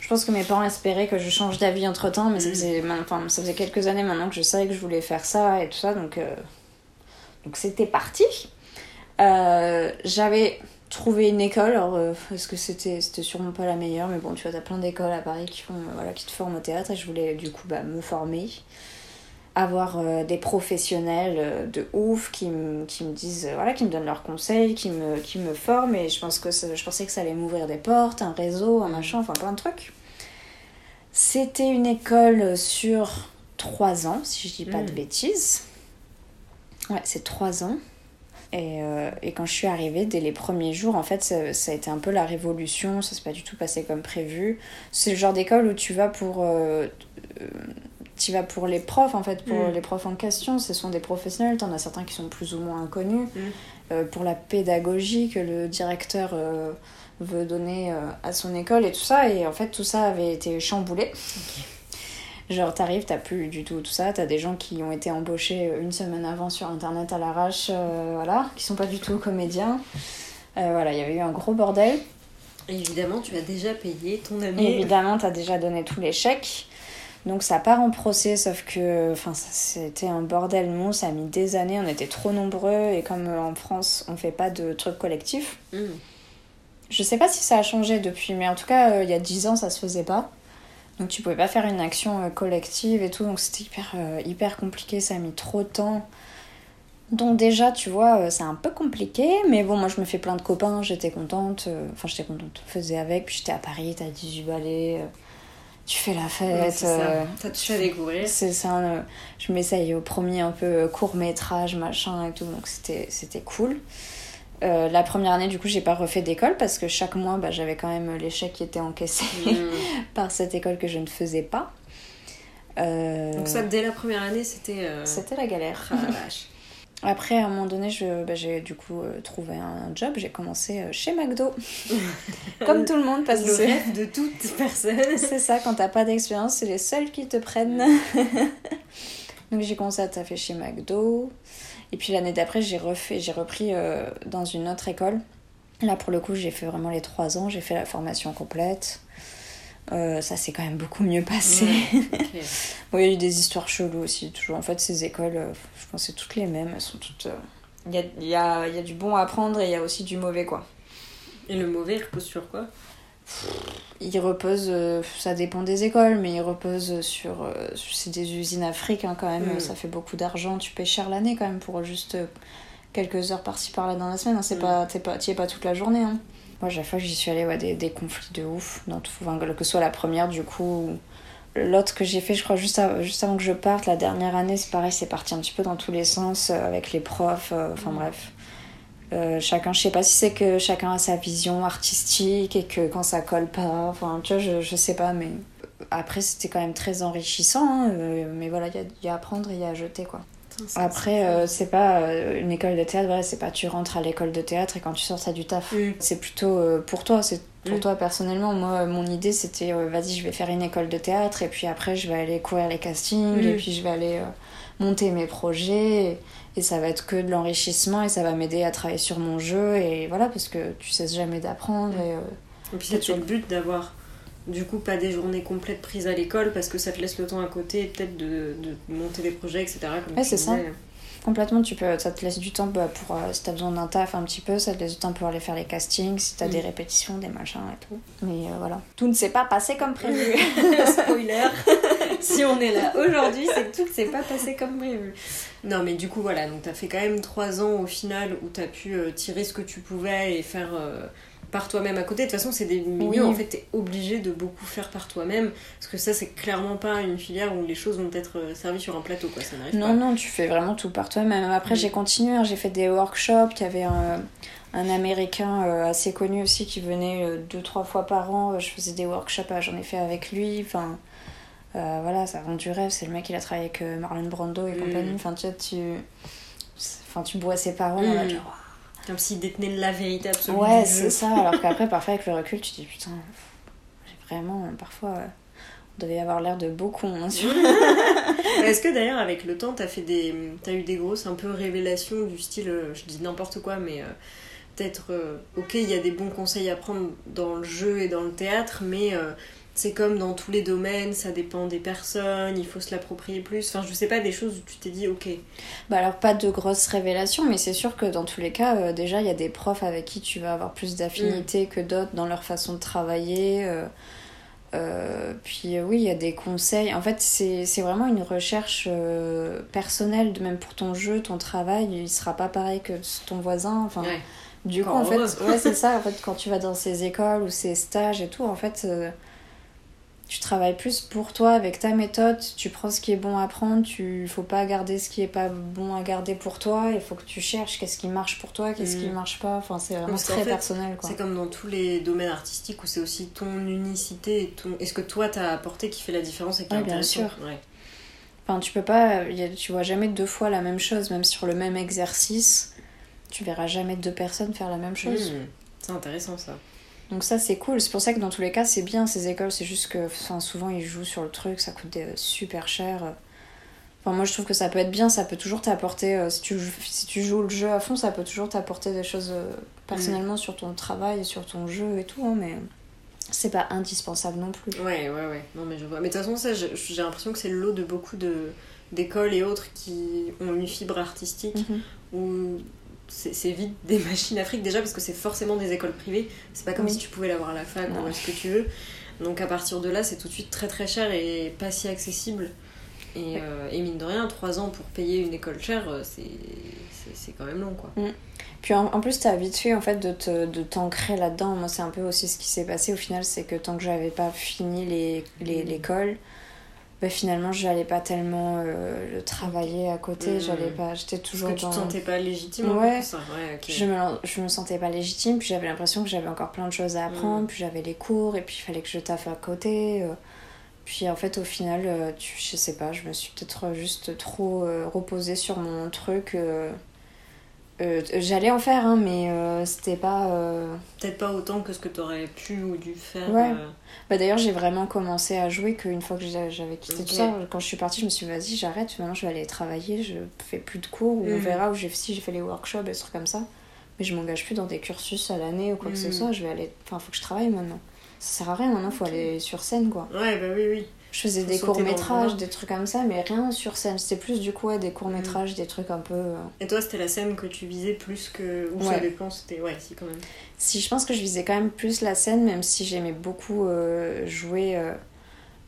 Je pense que mes parents espéraient que je change d'avis entre temps, mais ça, Mhm. faisait, enfin, ça faisait quelques années maintenant que je savais que je voulais faire ça et tout ça, donc donc c'était parti. J'avais trouvé une école, alors euh, est-ce que c'était c'était sûrement pas la meilleure, mais bon, tu vois, t'as plein d'écoles à Paris qui, font, euh, voilà, qui te forment au théâtre et je voulais du coup bah, me former avoir euh, des professionnels euh, de ouf qui, me- qui me disent, voilà, qui me donnent leurs conseils, qui me, qui me forment. Et je, pense que ça- je pensais que ça allait m'ouvrir des portes, un réseau, un machin, enfin plein de trucs. C'était une école sur trois ans, si je dis pas de Mm. bêtises. Ouais, c'est trois ans. Et, euh, et quand je suis arrivée, dès les premiers jours, en fait, ça, ça a été un peu la révolution. Ça s'est pas du tout passé comme prévu. C'est le genre d'école où tu vas pour. euh, tu vas pour les profs, en fait, pour Mm. les profs en question. Ce sont des professionnels. T'en as certains qui sont plus ou moins inconnus. Mm. Euh, pour la pédagogie que le directeur veut donner à son école et tout ça. Et en fait, tout ça avait été chamboulé. Genre, t'arrives, t'as plus du tout tout ça. T'as des gens qui ont été embauchés une semaine avant sur internet à l'arrache, euh, voilà, qui sont pas du tout comédiens. Euh, voilà, il y avait eu un gros bordel. Évidemment, tu as déjà payé ton année. évidemment, t'as déjà donné tous les chèques. Donc ça part en procès, sauf que enfin, c'était un bordel monstre, ça a mis des années, on était trop nombreux, et comme euh, en France, on fait pas de trucs collectifs. Mm. Je sais pas si ça a changé depuis, mais en tout cas, euh, il y a 10 ans, ça se faisait pas. Donc tu pouvais pas faire une action euh, collective et tout, donc c'était hyper, euh, hyper compliqué, ça a mis trop de temps. Donc déjà, tu vois, euh, c'est un peu compliqué, mais bon, moi je me fais plein de copains, j'étais contente, enfin j'étais contente, je faisais avec, puis j'étais à Paris, t'as 18 balais, euh, tu fais la Ouais, fête. ça. euh, T'as tout à découvrir. c'est ça, euh, je m'essaye au premier un peu court métrage, machin et tout, donc c'était c'était cool. Euh, la première année, du coup, j'ai pas refait d'école parce que chaque mois, bah, j'avais quand même les chèques qui étaient encaissés Mm. (laughs) par cette école que je ne faisais pas. Euh, Donc ça, dès la première année, c'était... euh, c'était la galère. Ah, (laughs) vache. Après, à un moment donné, je- bah, j'ai du coup trouvé un job. J'ai commencé chez McDo. (laughs) Comme tout le monde, parce que le rêve de toute personne. c'est ça, quand t'as pas d'expérience, c'est les seuls qui te prennent. Donc j'ai commencé à taffer chez McDo. Et puis l'année d'après, j'ai refait, j'ai repris euh, dans une autre école. Là, pour le coup, j'ai fait vraiment les trois ans. J'ai fait la formation complète. Euh, ça s'est quand même beaucoup mieux passé. (laughs) Bon, il y a eu des histoires cheloues aussi, toujours. En fait, ces écoles, euh, je pense que c'est toutes les mêmes. Elles sont toutes. Il y, a, y, a, y a du bon à apprendre et il y a aussi du mauvais, quoi. Et le mauvais, il repose sur quoi? Il repose, euh, ça dépend des écoles, mais il repose sur. euh, c'est des usines africaines quand même, Mm. ça fait beaucoup d'argent. Tu payes cher l'année quand même pour juste euh, quelques heures par-ci par-là dans la semaine. hein. C'est Mm. pas, t'y es pas toute la journée. Hein. Moi, chaque fois que j'y suis allée, ouais, des, des conflits de ouf. Dans tout, enfin, que ce soit la première, du coup. ou L'autre que j'ai fait, je crois, juste, juste avant que je parte, la dernière année, c'est pareil, c'est parti un petit peu dans tous les sens, avec les profs, euh, enfin Mm. bref. Euh, chacun, je sais pas si c'est que chacun a sa vision artistique et que quand ça colle pas, enfin tu vois, je, je sais pas, mais après, c'était quand même très enrichissant. hein, euh, mais voilà, il y y a à prendre et il y a à jeter, quoi. Après, euh, c'est pas euh, une école de théâtre, voilà, c'est pas tu rentres à l'école de théâtre et quand tu sors, t'as du taf. Mm. C'est plutôt euh, pour toi, c'est pour Mm. toi personnellement. Moi, mon idée, c'était vas-y, je vais faire une école de théâtre et puis après, je vais aller courir les castings Mm. et puis je vais aller monter mes projets et ça va être que de l'enrichissement et ça va m'aider à travailler sur mon jeu et voilà, parce que tu cesses jamais d'apprendre et euh, Et puis c'est le but d'avoir du coup pas des journées complètes prises à l'école parce que ça te laisse le temps à côté peut-être de, de monter des projets, etc. Comme Ouais, c'est ça. Complètement, tu peux, ça te laisse du temps bah, pour euh, si t'as besoin d'un taf un petit peu, ça te laisse du temps pour aller faire les castings, si t'as Mm. des répétitions, des machins et tout. Mais euh, voilà. Tout ne s'est pas passé comme prévu. (laughs) Spoiler (laughs) Si on est là aujourd'hui, c'est que tout ne s'est pas passé comme prévu. Non, mais du coup, voilà, donc t'as fait quand même trois ans au final où t'as pu euh, tirer ce que tu pouvais et faire euh, par toi-même à côté. De toute façon, c'est des milieux, Oui. en fait, t'es obligé de beaucoup faire par toi-même parce que ça, c'est clairement pas une filière où les choses vont être euh, servies sur un plateau, quoi. Ça n'arrive non, pas. non, tu fais vraiment tout par toi-même. Après, j'ai continué, hein, j'ai fait des workshops. Il y avait un, un américain assez connu aussi qui venait deux, trois fois par an. Je faisais des workshops, j'en ai fait avec lui. Enfin. Euh, voilà, ça vend du rêve. C'est le mec, il a travaillé avec euh, Marlon Brando et Mm. compagnie. Enfin, tu vois, tu. Enfin, tu bois ses paroles, Mm. Comme s'il détenait la vérité absolue. Ouais, c'est ça. Alors (laughs) qu'après, parfois, avec le recul, tu te dis putain, j'ai vraiment, parfois, euh, on devait avoir l'air de beau con. hein, sur- (laughs) Est-ce que d'ailleurs, avec le temps, t'as fait des, t'as eu des grosses un peu révélations du style, je dis n'importe quoi, mais euh, peut-être, euh, ok, il y a des bons conseils à prendre dans le jeu et dans le théâtre, mais euh, c'est comme dans tous les domaines, ça dépend des personnes, il faut se l'approprier plus. Enfin, je sais pas, des choses où tu t'es dit, ok, Bah alors, pas de grosses révélations, mais c'est sûr que dans tous les cas, euh, déjà, il y a des profs avec qui tu vas avoir plus d'affinité que d'autres dans leur façon de travailler. euh, euh, puis oui, il y a des conseils. En fait, c'est vraiment une recherche personnelle, de même pour ton jeu, ton travail, il sera pas pareil que ton voisin. Enfin, ouais. Du coup, en fait, ouais, c'est (laughs) ça. En fait, quand tu vas dans ces écoles ou ces stages et tout, en fait, tu travailles plus pour toi avec ta méthode. Tu prends ce qui est bon à prendre. Tu faut pas garder ce qui est pas bon à garder pour toi. Il faut que tu cherches qu'est-ce qui marche pour toi, qu'est-ce qui Mm. marche pas. Enfin, c'est vraiment très fait, personnel, quoi. C'est comme dans tous les domaines artistiques où c'est aussi ton unicité et ton... est ce que toi t'as apporté qui fait la différence et qui est Ouais, bien sûr. Ouais. Enfin, tu peux pas. y a- tu vois jamais deux fois la même chose, même sur le même exercice. Tu verras jamais deux personnes faire la même chose. Hmm, C'est intéressant ça. Donc ça c'est cool, c'est pour ça que dans tous les cas c'est bien ces écoles, c'est juste que enfin, souvent ils jouent sur le truc, ça coûte des- super cher. Enfin moi je trouve que ça peut être bien, ça peut toujours t'apporter, euh, si, tu, joues- si tu joues le jeu à fond, ça peut toujours t'apporter des choses euh, personnellement sur ton travail, sur ton jeu et tout, hein, mais c'est pas indispensable non plus. Ouais, ouais, ouais. Non, mais je vois. Mais de toute façon, ça, j'ai j'ai l'impression que c'est le lot de beaucoup de d'écoles et autres qui ont une fibre artistique Mhm. où c'est vite des (laughs) machines à fric déjà parce que c'est forcément des écoles privées. C'est pas comme Oui. si tu pouvais l'avoir à la fac Non. ou ce que tu veux. Donc à partir de là, c'est tout de suite très très cher et pas si accessible. Et, euh, et mine de rien, 3 ans pour payer une école chère, euh, c'est quand même long quoi. Puis en, en plus, t'as vite fait en fait de te- de t'ancrer là-dedans. Moi, c'est un peu aussi ce qui s'est passé au final, c'est que tant que j'avais pas fini les- les- Bah, finalement, j'allais pas tellement euh, le travailler à côté. Mm. J'allais pas, j'étais Parce toujours tu dans. te sentais pas légitime Ouais. ça. Ouais. Je me, je me sentais pas légitime, puis j'avais l'impression que j'avais encore plein de choses à apprendre, Mm. puis j'avais les cours, et puis il fallait que je taffe à côté. euh. Puis en fait, au final, euh, tu, je sais pas, je me suis peut-être juste trop reposée sur mon truc. Euh. J'allais en faire, hein, mais euh, c'était pas. euh, Peut-être pas autant que ce que t'aurais pu ou dû faire. Ouais. Bah d'ailleurs, j'ai vraiment commencé à jouer qu'une fois que j'avais quitté tout ça. Quand je suis partie, je me suis dit, vas-y, j'arrête. Maintenant, je vais aller travailler. Je fais plus de cours. Ou on Mhm. verra. Ou si j'ai fait les workshops et des trucs comme ça. Mais je m'engage plus dans des cursus à l'année ou quoi que ce Mhm. soit. Je vais aller. Enfin, faut que je travaille maintenant. Ça sert à rien maintenant. Faut Ok. aller sur scène, quoi. Ouais, bah oui, oui. Je faisais des courts-métrages, des trucs comme ça, mais rien sur scène. C'était plus du coup ouais, des courts-métrages, des trucs un peu. euh, Et toi, c'était la scène que tu visais plus que. Ou ça Ouais. dépend, c'était. Ouais, si, quand même. Si, je pense que je visais quand même plus la scène, même si j'aimais beaucoup euh, jouer. Euh,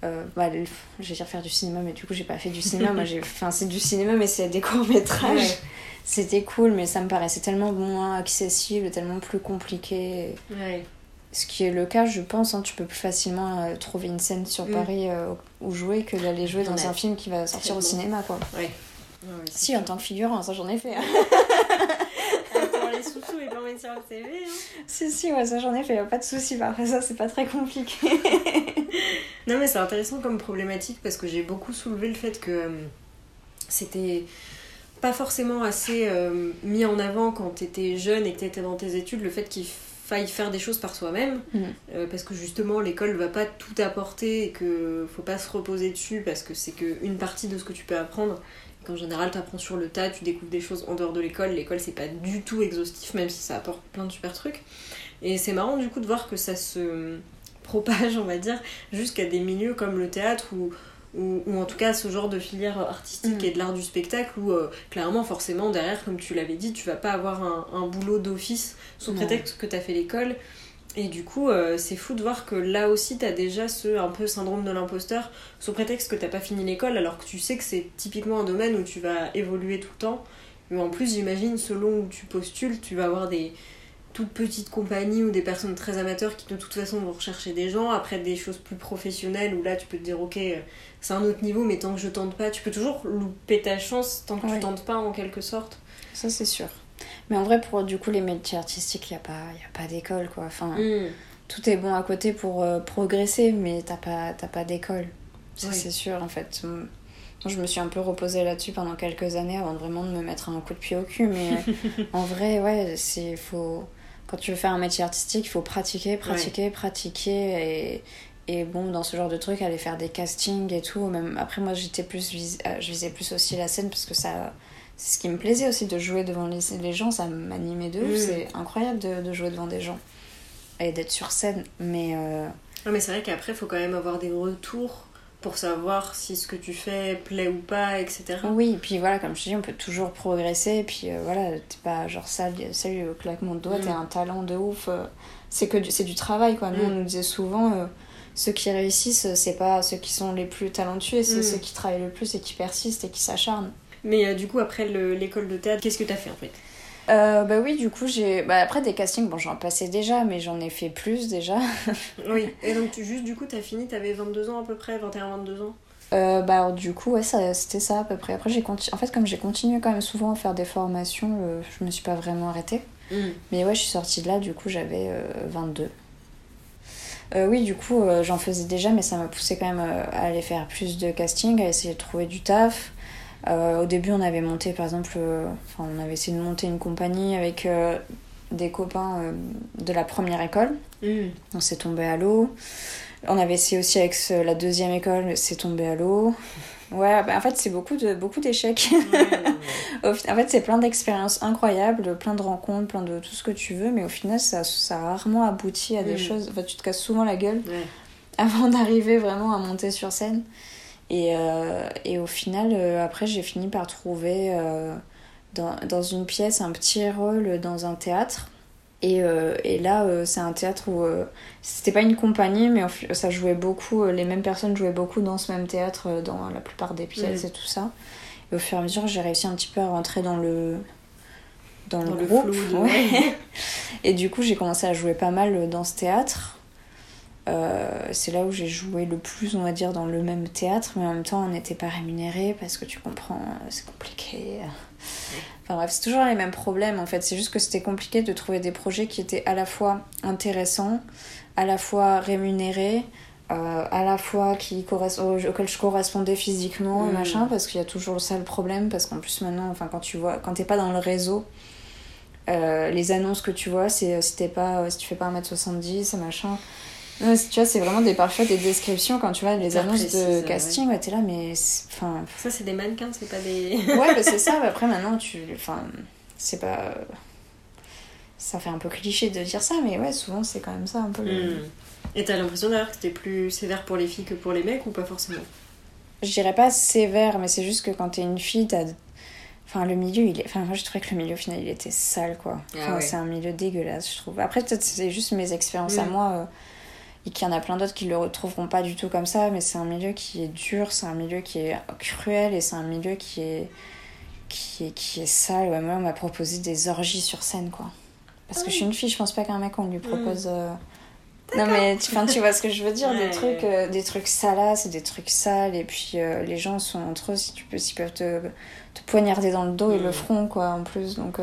euh, bah, le- je vais dire faire du cinéma, mais du coup, j'ai pas fait du cinéma. Moi, j'ai. (laughs) Enfin, c'est du cinéma, mais c'est des courts-métrages. Ouais. C'était cool, mais ça me paraissait tellement moins accessible, tellement plus compliqué. Ouais. Ce qui est le cas, je pense. hein, tu peux plus facilement euh, trouver une scène sur Mm. Paris euh, où jouer que d'aller jouer dans a un film qui va sortir au cinéma, quoi. Ouais. Ouais, ouais, Si, en tant que figurant, ça j'en ai fait. hein. (laughs) Attends, les sous-sous et pas mettre sur le CV. Hein. Si, si, ouais, ça j'en ai fait, pas de soucis. Après ça, c'est pas très compliqué. non, mais c'est intéressant comme problématique parce que j'ai beaucoup soulevé le fait que euh, c'était pas forcément assez euh, mis en avant quand t'étais jeune et que t'étais dans tes études, le fait qu'il faille faire des choses par soi-même Mm. euh, parce que justement l'école va pas tout apporter et que faut pas se reposer dessus parce que c'est qu'une partie de ce que tu peux apprendre. Et qu'en général tu apprends sur le tas tu découvres des choses en dehors de l'école. L'école c'est pas du tout exhaustif même si ça apporte plein de super trucs. Et c'est marrant du coup de voir que ça se propage (laughs) on va dire jusqu'à des milieux comme le théâtre ou ou, ou en tout cas ce genre de filière artistique Mm. et de l'art du spectacle où euh, clairement forcément derrière comme tu l'avais dit tu vas pas avoir un, un boulot d'office sous prétexte que t'as fait l'école. Et du coup euh, c'est fou de voir que là aussi t'as déjà ce un peu syndrome de l'imposteur sous prétexte que t'as pas fini l'école alors que tu sais que c'est typiquement un domaine où tu vas évoluer tout le temps. Mais en plus j'imagine selon où tu postules tu vas avoir des toutes petites compagnies ou des personnes très amateurs qui de toute façon vont rechercher des gens après des choses plus professionnelles où là tu peux te dire ok c'est un autre niveau mais tant que je tente pas tu peux toujours louper ta chance tant que Ouais. tu tentes pas en quelque sorte Ça, c'est sûr. Mais en vrai, pour du coup, les métiers artistiques, il n'y a pas, y a pas d'école, quoi. Enfin, tout est bon à côté pour euh, progresser, mais t'as pas, pas d'école. Ça, c'est sûr, en fait. Moi, je me suis un peu reposée là-dessus pendant quelques années avant de vraiment de me mettre un coup de pied au cul. Mais euh, (laughs) en vrai, ouais, c'est faut quand tu veux faire un métier artistique, il faut pratiquer, pratiquer, pratiquer. Et, et bon, dans ce genre de truc, aller faire des castings et tout. Même, après, moi, j'étais plus vis- euh, je visais plus aussi la scène parce que ça. C'est ce qui me plaisait aussi de jouer devant les, les gens, ça m'animait de ouf. Mm. C'est incroyable de, de jouer devant des gens et d'être sur scène. Mais euh, Ah, mais c'est vrai qu'après, il faut quand même avoir des retours pour savoir si ce que tu fais plaît ou pas, etc. Oui, et puis voilà, comme je te dis, on peut toujours progresser. Et puis euh, voilà, t'es pas genre salut, salut au claquement de doigts, Mm. t'es un talent de ouf. euh, c'est que c'est du travail, quoi. Nous, Mm. on nous disait souvent, euh, ceux qui réussissent, euh, c'est pas ceux qui sont les plus talentueux, c'est Mm. ceux qui travaillent le plus et qui persistent et qui s'acharnent. Mais du coup, après le- l'école de théâtre, qu'est-ce que t'as fait en fait? Euh, bah oui, du coup, j'ai. Bah, après, des castings, bon, j'en passais déjà, mais j'en ai fait plus déjà. (laughs) Oui. Et donc, tu, juste du coup, t'as fini, t'avais 22 ans à peu près, 21-22 ans? Euh, bah, alors, du coup, ouais, c'était ça à peu près. Après, j'ai conti- en fait, comme j'ai continué quand même souvent à faire des formations, euh, je me suis pas vraiment arrêtée. Mais ouais, je suis sortie de là, du coup, j'avais euh, 22. Euh, oui, du coup, j'en faisais déjà, mais ça m'a poussé quand même à aller faire plus de casting, à essayer de trouver du taf. Euh, au début, on avait monté, par exemple, euh, enfin, on avait essayé de monter une compagnie avec euh, des copains de la première école. On s'est tombé à l'eau. On avait essayé aussi avec ce- la deuxième école, mais c'est tombé à l'eau. Ouais, bah, en fait, c'est beaucoup de beaucoup d'échecs. (laughs) Fi- En fait, c'est plein d'expériences incroyables, plein de rencontres, plein de tout ce que tu veux, mais au final, ça, ça a rarement abouti à des Mm. choses. Enfin, tu te casses souvent la gueule Ouais. (laughs) avant d'arriver vraiment à monter sur scène. Et, euh, et au final, euh, après, j'ai fini par trouver euh, dans, dans une pièce un petit rôle dans un théâtre. Et, euh, et là, euh, c'est un théâtre où euh, c'était pas une compagnie, mais ça jouait beaucoup, les mêmes personnes jouaient beaucoup dans ce même théâtre, dans la plupart des pièces Mm. et tout ça. Et au fur et à mesure, j'ai réussi un petit peu à rentrer dans le, dans le groupe. flou de- ouais. (laughs) Et du coup, j'ai commencé à jouer pas mal dans ce théâtre. Euh, c'est là où j'ai joué le plus, on va dire, dans le même théâtre, mais en même temps, on n'était pas rémunéré parce que tu comprends, euh, c'est compliqué. Enfin bref, c'est toujours les mêmes problèmes en fait. C'est juste que c'était compliqué de trouver des projets qui étaient à la fois intéressants, à la fois rémunérés, euh, à la fois qui corres- au- auxquels je correspondais physiquement et Mm. machin, parce qu'il y a toujours ça le problème, parce qu'en plus maintenant, enfin quand tu vois, quand t'es pas dans le réseau, euh, les annonces que tu vois, c'est si t'es pas, si tu fais pas 1m70, machin. Tu vois, c'est vraiment des, parfois des descriptions quand tu vois les annonces de casting, ouais, t'es là, mais enfin, Ça, c'est des mannequins, c'est pas des. ouais, bah, (laughs) c'est ça. mais Après, maintenant, tu. Enfin, c'est pas. Ça fait un peu cliché de dire ça, mais ouais, souvent, c'est quand même ça un peu. le- Hmm. Et t'as l'impression d'ailleurs que c'était plus sévère pour les filles que pour les mecs ou pas forcément? Je dirais pas sévère, mais c'est juste que quand t'es une fille, t'as. Enfin, le milieu, il est. Enfin, moi, je trouvais que le milieu, au final, il était sale, quoi. Ah ouais. c'est un milieu dégueulasse, je trouve. Après, peut-être c'est juste mes expériences à Mm. moi. euh, et qu'il y en a plein d'autres qui le retrouveront pas du tout comme ça, mais c'est un milieu qui est dur, c'est un milieu qui est cruel et c'est un milieu qui est. qui est, qui est sale. Ouais, moi, on m'a proposé des orgies sur scène, quoi. Parce que je suis une fille, je pense pas qu'un mec, on lui propose. euh, Non, mais tu, vois ce que je veux dire, Ouais. des trucs, euh, des trucs salaces et des trucs sales, et puis euh, les gens sont entre eux, si tu peux, s'ils peuvent te, te poignarder dans le dos et Mm. le front, quoi, en plus. Donc,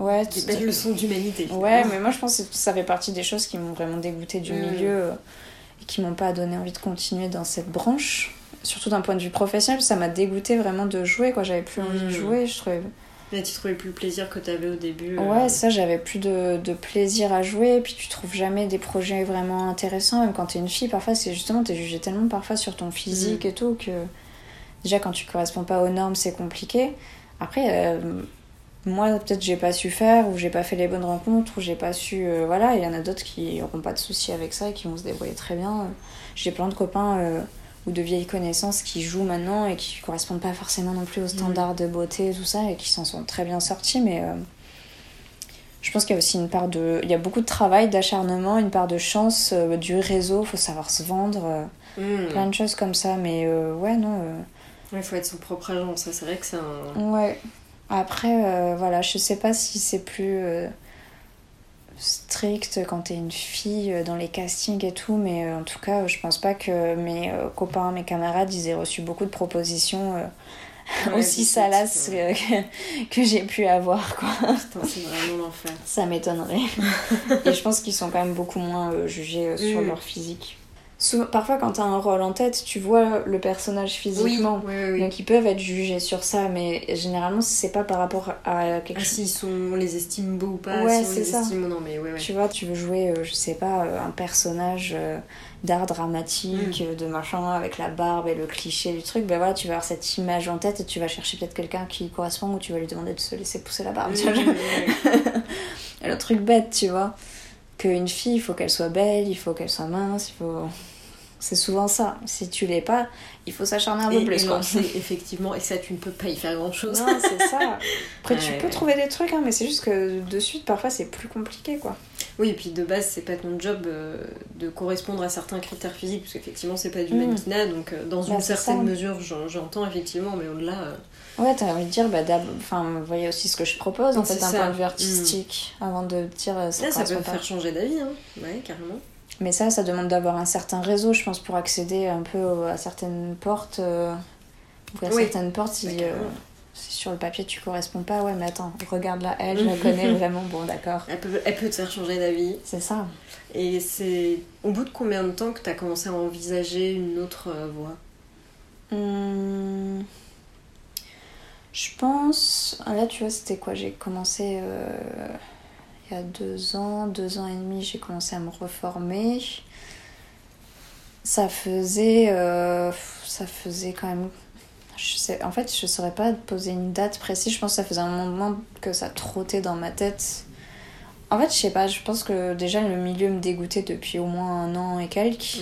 Ouais, Des tu- belles leçons d'humanité. Ouais, mais moi je pense que ça fait partie des choses qui m'ont vraiment dégoûté du Mm. milieu euh, et qui m'ont pas donné envie de continuer dans cette branche. Surtout d'un point de vue professionnel, ça m'a dégoûté vraiment de jouer, quoi. J'avais plus envie de Mm. jouer, je trouvais. Mais tu trouvais plus le plaisir que t'avais au début. euh, Ouais, ça, j'avais plus de, de plaisir à jouer, et puis tu trouves jamais des projets vraiment intéressants, même quand t'es une fille, parfois c'est justement, t'es jugé tellement parfois sur ton physique Mm. et tout, que déjà quand tu corresponds pas aux normes, c'est compliqué. Après, euh, moi, peut-être j'ai pas su faire, ou j'ai pas fait les bonnes rencontres, ou j'ai pas su. euh, voilà, il y en a d'autres qui auront pas de soucis avec ça et qui vont se débrouiller très bien. J'ai plein de copains euh, ou de vieilles connaissances qui jouent maintenant et qui correspondent pas forcément non plus aux standards de beauté, tout ça, et qui s'en sont très bien sortis, mais. euh, je pense qu'il y a aussi une part de. Il y a beaucoup de travail, d'acharnement, une part de chance, du réseau, faut savoir se vendre, hmm. plein de choses comme ça. Mais ouais, non. Il faut être son propre agent, ça c'est vrai que c'est un. Ouais. Après, euh, voilà, je sais pas si c'est plus euh, strict quand t'es une fille euh, dans les castings et tout, mais euh, en tout cas, je pense pas que mes copains, mes camarades, ils aient reçu beaucoup de propositions Ouais, (laughs) aussi salaces que, que j'ai pu avoir, quoi. C'est vraiment l'enfer. Ça m'étonnerait. (laughs) Et je pense qu'ils sont quand même beaucoup moins jugés sur Mm. leur physique. Parfois, quand t'as un rôle en tête, tu vois le personnage physiquement. Oui, oui, oui. Donc ils peuvent être jugés sur ça, mais généralement c'est pas par rapport à quelque Ah, chose. si on les estime beaux ou pas, Ouais, si on les ça. estime ou non, mais ouais, ouais. Tu vois, tu veux jouer, euh, je sais pas, euh, un personnage euh, d'art dramatique, Mm. euh, de machin, avec la barbe et le cliché du truc, ben voilà, tu vas avoir cette image en tête et tu vas chercher peut-être quelqu'un qui correspond ou tu vas lui demander de se laisser pousser la barbe. tu Mm, (laughs) le truc bête, tu vois. Qu'une fille, il faut qu'elle soit belle, il faut qu'elle soit mince, il faut. C'est souvent ça. Si tu l'es pas, il faut s'acharner un peu Et, plus. et quoi. (laughs) effectivement, et ça tu ne peux pas y faire grand chose. Non, c'est ça. Après, tu peux ouais. trouver des trucs, hein, mais c'est juste que de suite, parfois, c'est plus compliqué, quoi. Oui, et puis de base, c'est pas ton job euh, de correspondre à certains critères physiques, parce qu'effectivement, c'est pas du Mm. mannequinat, donc euh, dans Bah, une certaine ça. mesure, j'en- j'entends effectivement, mais au-delà. euh, Ouais, t'as envie de dire, bah, enfin, vous voyez aussi ce que je propose, en fait, d'un point de vue artistique, avant de dire euh, ça, là, ça peut faire changer d'avis, hein. Ouais, carrément. Mais ça, ça demande d'avoir un certain réseau, je pense, pour accéder un peu à certaines portes. euh, ou à Oui. certaines portes, si, euh, si sur le papier tu corresponds pas, ouais, mais attends, regarde là, elle, je la (laughs) connais vraiment, bon, d'accord. Elle peut, elle peut te faire changer d'avis. C'est ça. Et c'est au bout de combien de temps que tu as commencé à envisager une autre euh, voie? Hum, Je pense. Là, tu vois, c'était quoi? J'ai commencé euh, il y a deux ans, deux ans et demi, j'ai commencé à me reformer. Ça faisait. euh, ça faisait quand même. Je sais, en fait, je saurais pas poser une date précise. Je pense que ça faisait un moment que ça trottait dans ma tête. En fait, je sais pas, je pense que déjà le milieu me dégoûtait depuis au moins un an et quelques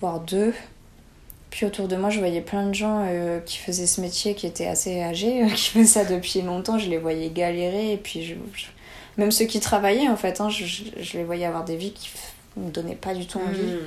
voire deux. Puis autour de moi, je voyais plein de gens euh, qui faisaient ce métier, qui étaient assez âgés, euh, qui faisaient ça depuis longtemps. Je les voyais galérer. Et puis, je, je- même ceux qui travaillaient, en fait, hein, je, je- je les voyais avoir des vies qui f- me donnaient pas du tout envie. Hmm.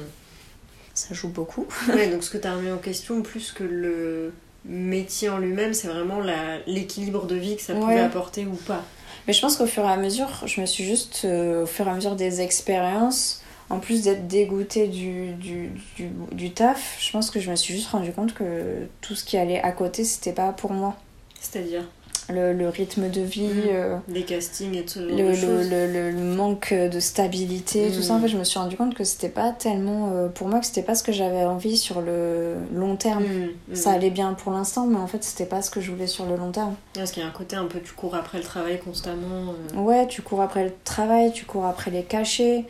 Ça joue beaucoup. (laughs) Ouais, donc ce que tu as remis en question, plus que le métier en lui-même, c'est vraiment l'équilibre de vie que ça pouvait Ouais. apporter ou pas. Mais je pense qu'au fur et à mesure, je me suis juste, euh, au fur et à mesure des expériences, en plus d'être dégoûtée du, du, du, du taf, je pense que je me suis juste rendu compte que tout ce qui allait à côté, c'était pas pour moi. C'est-à-dire? Le, le rythme de vie. Mhm. euh, des castings et tout le, le, le, manque de stabilité, tout ça, en Mm. fait, je me suis rendu compte que c'était pas tellement. euh, pour moi, que c'était pas ce que j'avais envie sur le long terme. Hmm. Ça allait bien pour l'instant, mais en fait, c'était pas ce que je voulais sur le long terme. Parce qu'il y a un côté un peu, tu cours après le travail constamment. euh. Ouais, tu cours après le travail, tu cours après les cachets.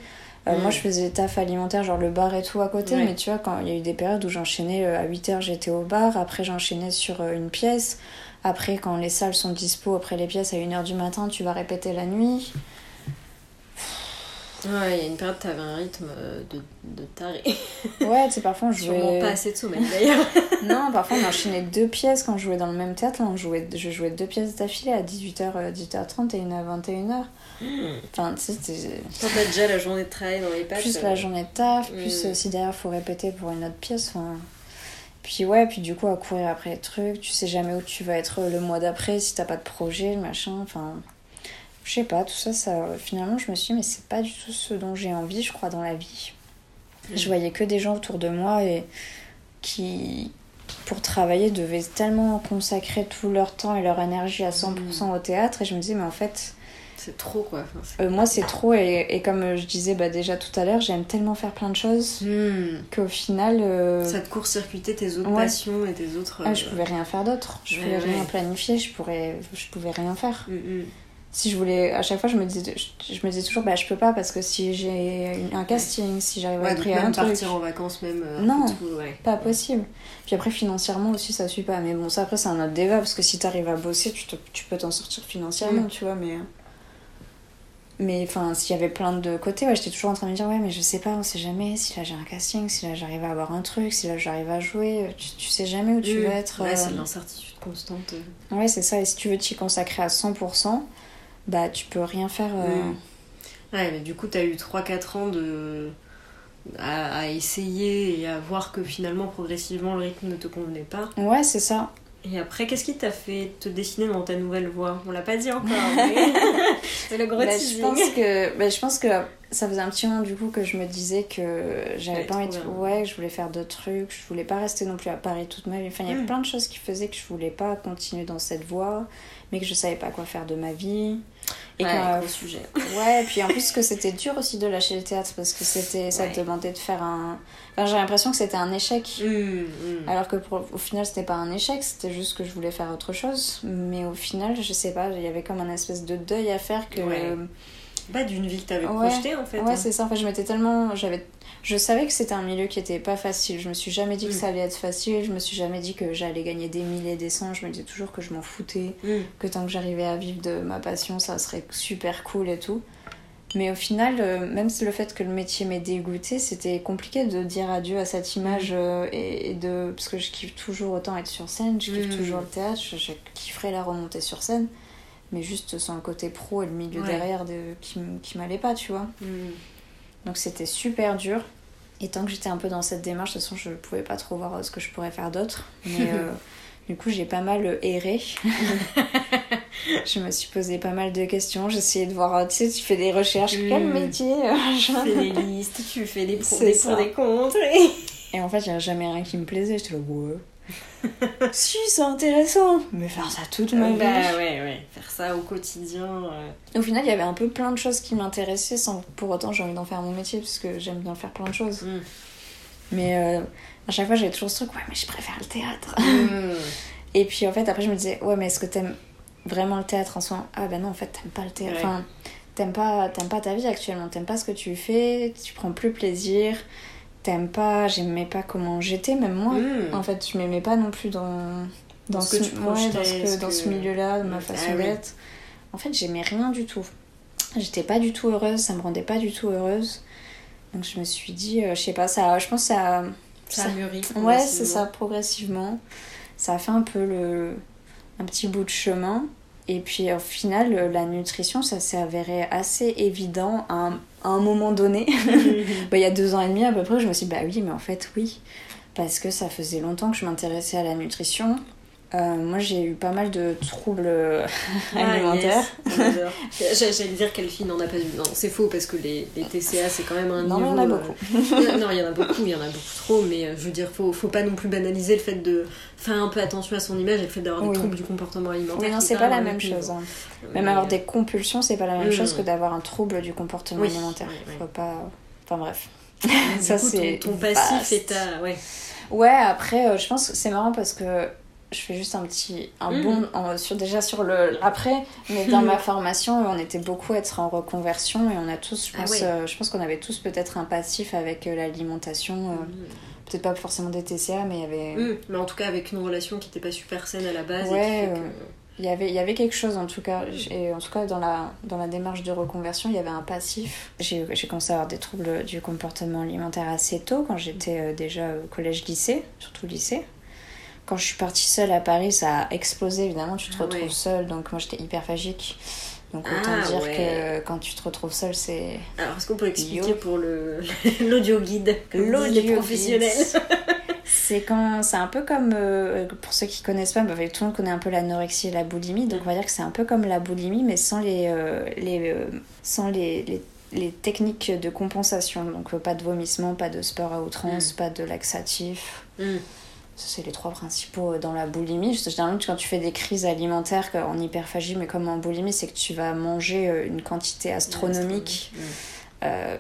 Euh, Mm. Moi, je faisais des tafs alimentaires, genre le bar et tout à côté, Ouais. mais tu vois, quand il y a eu des périodes où j'enchaînais euh, à 8h, j'étais au bar, après j'enchaînais sur euh, une pièce, après, quand les salles sont dispo, après les pièces à 1h du matin, tu vas répéter la nuit. Ouais, il y a une période, t'avais un rythme euh, de, de taré. (laughs) Ouais, tu sais, parfois on jouait. Sûrement pas assez de sommeil d'ailleurs. (laughs) Non, parfois on enchaînait deux pièces quand je jouais dans le même théâtre. Là, on jouait, je jouais deux pièces d'affilée à 18h, 18h30 et une à 21h. Enfin, tu sais, t'as déjà la journée de travail dans les pattes. plus euh, la journée de taf, plus Mm. euh, si derrière faut répéter pour une autre pièce. Enfin... Puis ouais, puis du coup, à courir après les trucs, tu sais jamais où tu vas être le mois d'après si t'as pas de projet, machin. Enfin, je sais pas, tout ça, ça. Finalement, je me suis dit, mais c'est pas du tout ce dont j'ai envie, je crois, dans la vie. Mm. Je voyais que des gens autour de moi et qui, pour travailler, devaient tellement consacrer tout leur temps et leur énergie à 100% au théâtre. Et je me disais, mais en fait, C'est trop quoi. Enfin, Euh, moi, c'est trop, et, et comme euh, je disais bah, déjà tout à l'heure, j'aime tellement faire plein de choses Hmm. qu'au final, euh, Ça te court-circuiter tes autres Ouais. passions et tes autres. ah, je euh, pouvais rien faire d'autre. Je Ouais, pouvais rien planifier, je, pourrais, je pouvais rien faire. hmm, hmm. Si je voulais, à chaque fois, je me disais, je, je me disais toujours, bah, je peux pas parce que si j'ai un casting, si j'arrive à écrire un même truc, partir en vacances, même. euh, Non. tout, pas possible. Puis après, financièrement aussi, ça suit pas. Mais bon, ça après, c'est un autre débat parce que si t'arrives à bosser, tu, te- tu peux t'en sortir financièrement, Mm. tu vois. Mais. Mais enfin, s'il y avait plein de côtés, ouais, j'étais toujours en train de me dire, ouais, mais je sais pas, on sait jamais si là j'ai un casting, si là j'arrive à avoir un truc, si là j'arrive à jouer, tu, tu sais jamais où tu vas être. Ouais, euh, c'est de l'incertitude constante. euh. Ouais, c'est ça. Et si tu veux t'y consacrer à 100%, bah tu peux rien faire. euh. Ouais, mais du coup, t'as eu 3-4 ans de... à, à essayer et à voir que finalement, progressivement, le rythme ne te convenait pas. Ouais, c'est ça. Et après, qu'est-ce qui t'a fait te dessiner dans ta nouvelle voie On l'a pas dit encore, (laughs) mais c'est le gros Bah, je pense que bah, je pense que ça faisait un petit moment du coup que je me disais que j'avais pas envie de ouais que je voulais faire d'autres trucs je voulais pas rester non plus à Paris toute ma vie. Enfin il y avait Mm. plein de choses qui faisaient que je voulais pas continuer dans cette voie mais que je savais pas quoi faire de ma vie. Et Ouais, quand- gros sujet. (laughs) ouais puis en plus que c'était dur aussi de lâcher le théâtre parce que c'était ça te demandait de faire un enfin j'ai l'impression que c'était un échec Mm, mm. alors que pour- au final, c'était pas un échec, c'était juste que je voulais faire autre chose. Mais au final, je sais pas, il y avait comme un espèce de deuil à faire que. Ouais. Bah, d'une vie que t'avais Ouais. projetée, en fait. Ouais, hein. c'est ça. En fait, je m'étais tellement. J'avais... Je savais que c'était un milieu qui était pas facile. Je me suis jamais dit que Mm. ça allait être facile. Je me suis jamais dit que j'allais gagner des milliers des cents. Je me disais toujours que je m'en foutais. Que tant que j'arrivais à vivre de ma passion, ça serait super cool et tout. Mais au final, euh, même si le fait que le métier m'ait dégoûté, c'était compliqué de dire adieu à cette image euh, et, de parce que je kiffe toujours autant être sur scène, je kiffe Mm. toujours le théâtre, je, je kifferais la remontée sur scène, mais juste sans le côté pro et le milieu Ouais. derrière de, qui, qui m'allait pas, tu vois. Mm. Donc c'était super dur. Et tant que j'étais un peu dans cette démarche, de toute façon, je pouvais pas trop voir euh, ce que je pourrais faire d'autre. Mais (laughs) euh, du coup, j'ai pas mal erré. (laughs) (laughs) je me suis posé pas mal de questions. J'essayais de voir, euh, tu sais, tu fais des recherches. Mm. Quel métier euh, Tu fais des listes, tu fais des C'est des, pour, des contre. Et en fait, il n'y a jamais rien qui me plaisait. J'étais là, ouais. (laughs) si, c'est intéressant. Mais faire ça toute ma vie. Bah ouais, ouais. Faire ça au quotidien. euh. Au final, il y avait un peu plein de choses qui m'intéressaient sans pour autant j'ai envie d'en faire mon métier parce que j'aime bien faire plein de choses. Mm. Mais euh, à chaque fois, j'avais toujours ce truc, ouais, mais je préfère le théâtre. Mm. (laughs) Et puis en fait, après, je me disais, ouais, mais est-ce que t'aimes vraiment le théâtre en soi Ah ben non, en fait, t'aimes pas le théâtre. Ouais. Enfin, t'aimes pas, t'aimes pas ta vie actuellement, t'aimes pas ce que tu fais, tu prends plus plaisir, t'aimes pas, j'aimais pas comment j'étais, même moi. Mm. En fait, je m'aimais pas non plus dans, dans, Dans ce que tu ouais, dans ce, que- ce dans ce milieu-là, de ma Ah façon oui. d'être. En fait, j'aimais rien du tout. J'étais pas du tout heureuse, ça me rendait pas du tout heureuse. Donc je me suis dit, euh, je sais pas, ça, je pense que ça, Ça mûrit. Ouais, c'est ça, progressivement. Ça a fait un peu le... un petit bout de chemin. Et puis au final, la nutrition, ça s'est avéré assez évident à un, à un moment donné. (laughs) Bah, il y a deux ans et demi à peu près, je me suis dit, bah oui, mais en fait, oui. Parce que ça faisait longtemps que je m'intéressais à la nutrition. Euh, moi, j'ai eu pas mal de troubles euh, (laughs) Ah, alimentaires. yes, (laughs) J'allais dire quelle fille n'en a pas eu. Non, c'est faux parce que les, les TCA c'est quand même un Non, niveau. il y en a euh, beaucoup. (laughs) non, il y en a beaucoup, il y en a beaucoup trop, mais euh, je veux dire, faut, faut pas non plus banaliser le fait de faire un peu attention à son image et le fait d'avoir Oui. des troubles du comportement alimentaire. Mais non, c'est est pas la même chose. hein. Même Mais, avoir des compulsions, c'est pas la même chose que d'avoir un trouble du comportement Oui, alimentaire. oui. Faut pas. Enfin bref. ça, c'est ton, ton passif et ta. Ouais. Ouais, après, je pense que c'est marrant parce que je fais juste un petit un Mhm. bond en- sur déjà sur le après mais dans ma formation on était beaucoup à être en reconversion et on a tous je Ah pense euh, je pense qu'on avait tous peut-être un passif avec euh, l'alimentation euh, peut-être pas forcément des TCA mais il y avait Mm. Mais en tout cas, avec une relation qui n'était pas super saine à la base. Ouais, et qui fait que- il y avait il y avait quelque chose en tout cas. Et en tout cas dans la dans la démarche de reconversion il y avait un passif. J'ai j'ai commencé à avoir des troubles du comportement alimentaire assez tôt quand j'étais déjà au collège lycée surtout lycée quand je suis partie seule à Paris ça a explosé évidemment tu te Ah retrouves ouais. seule donc moi j'étais hyperphagique donc autant Ah dire ouais. que quand tu te retrouves seule c'est Alors, est-ce qu'on peut expliquer Yo. pour le (laughs) l'audio guide L'audio professionnels (laughs) C'est quand c'est un peu comme euh, pour ceux qui connaissent pas, bah, tout le monde connaît un peu l'anorexie et la boulimie, donc on va dire que c'est un peu comme la boulimie mais sans les euh, les euh, sans les, les, les techniques de compensation. Donc pas de vomissement, pas de sport à outrance, pas de laxatif. Mm. C'est les trois principaux dans la boulimie. Généralement, quand tu fais des crises alimentaires en hyperphagie, mais comme en boulimie, c'est que tu vas manger une quantité astronomique euh,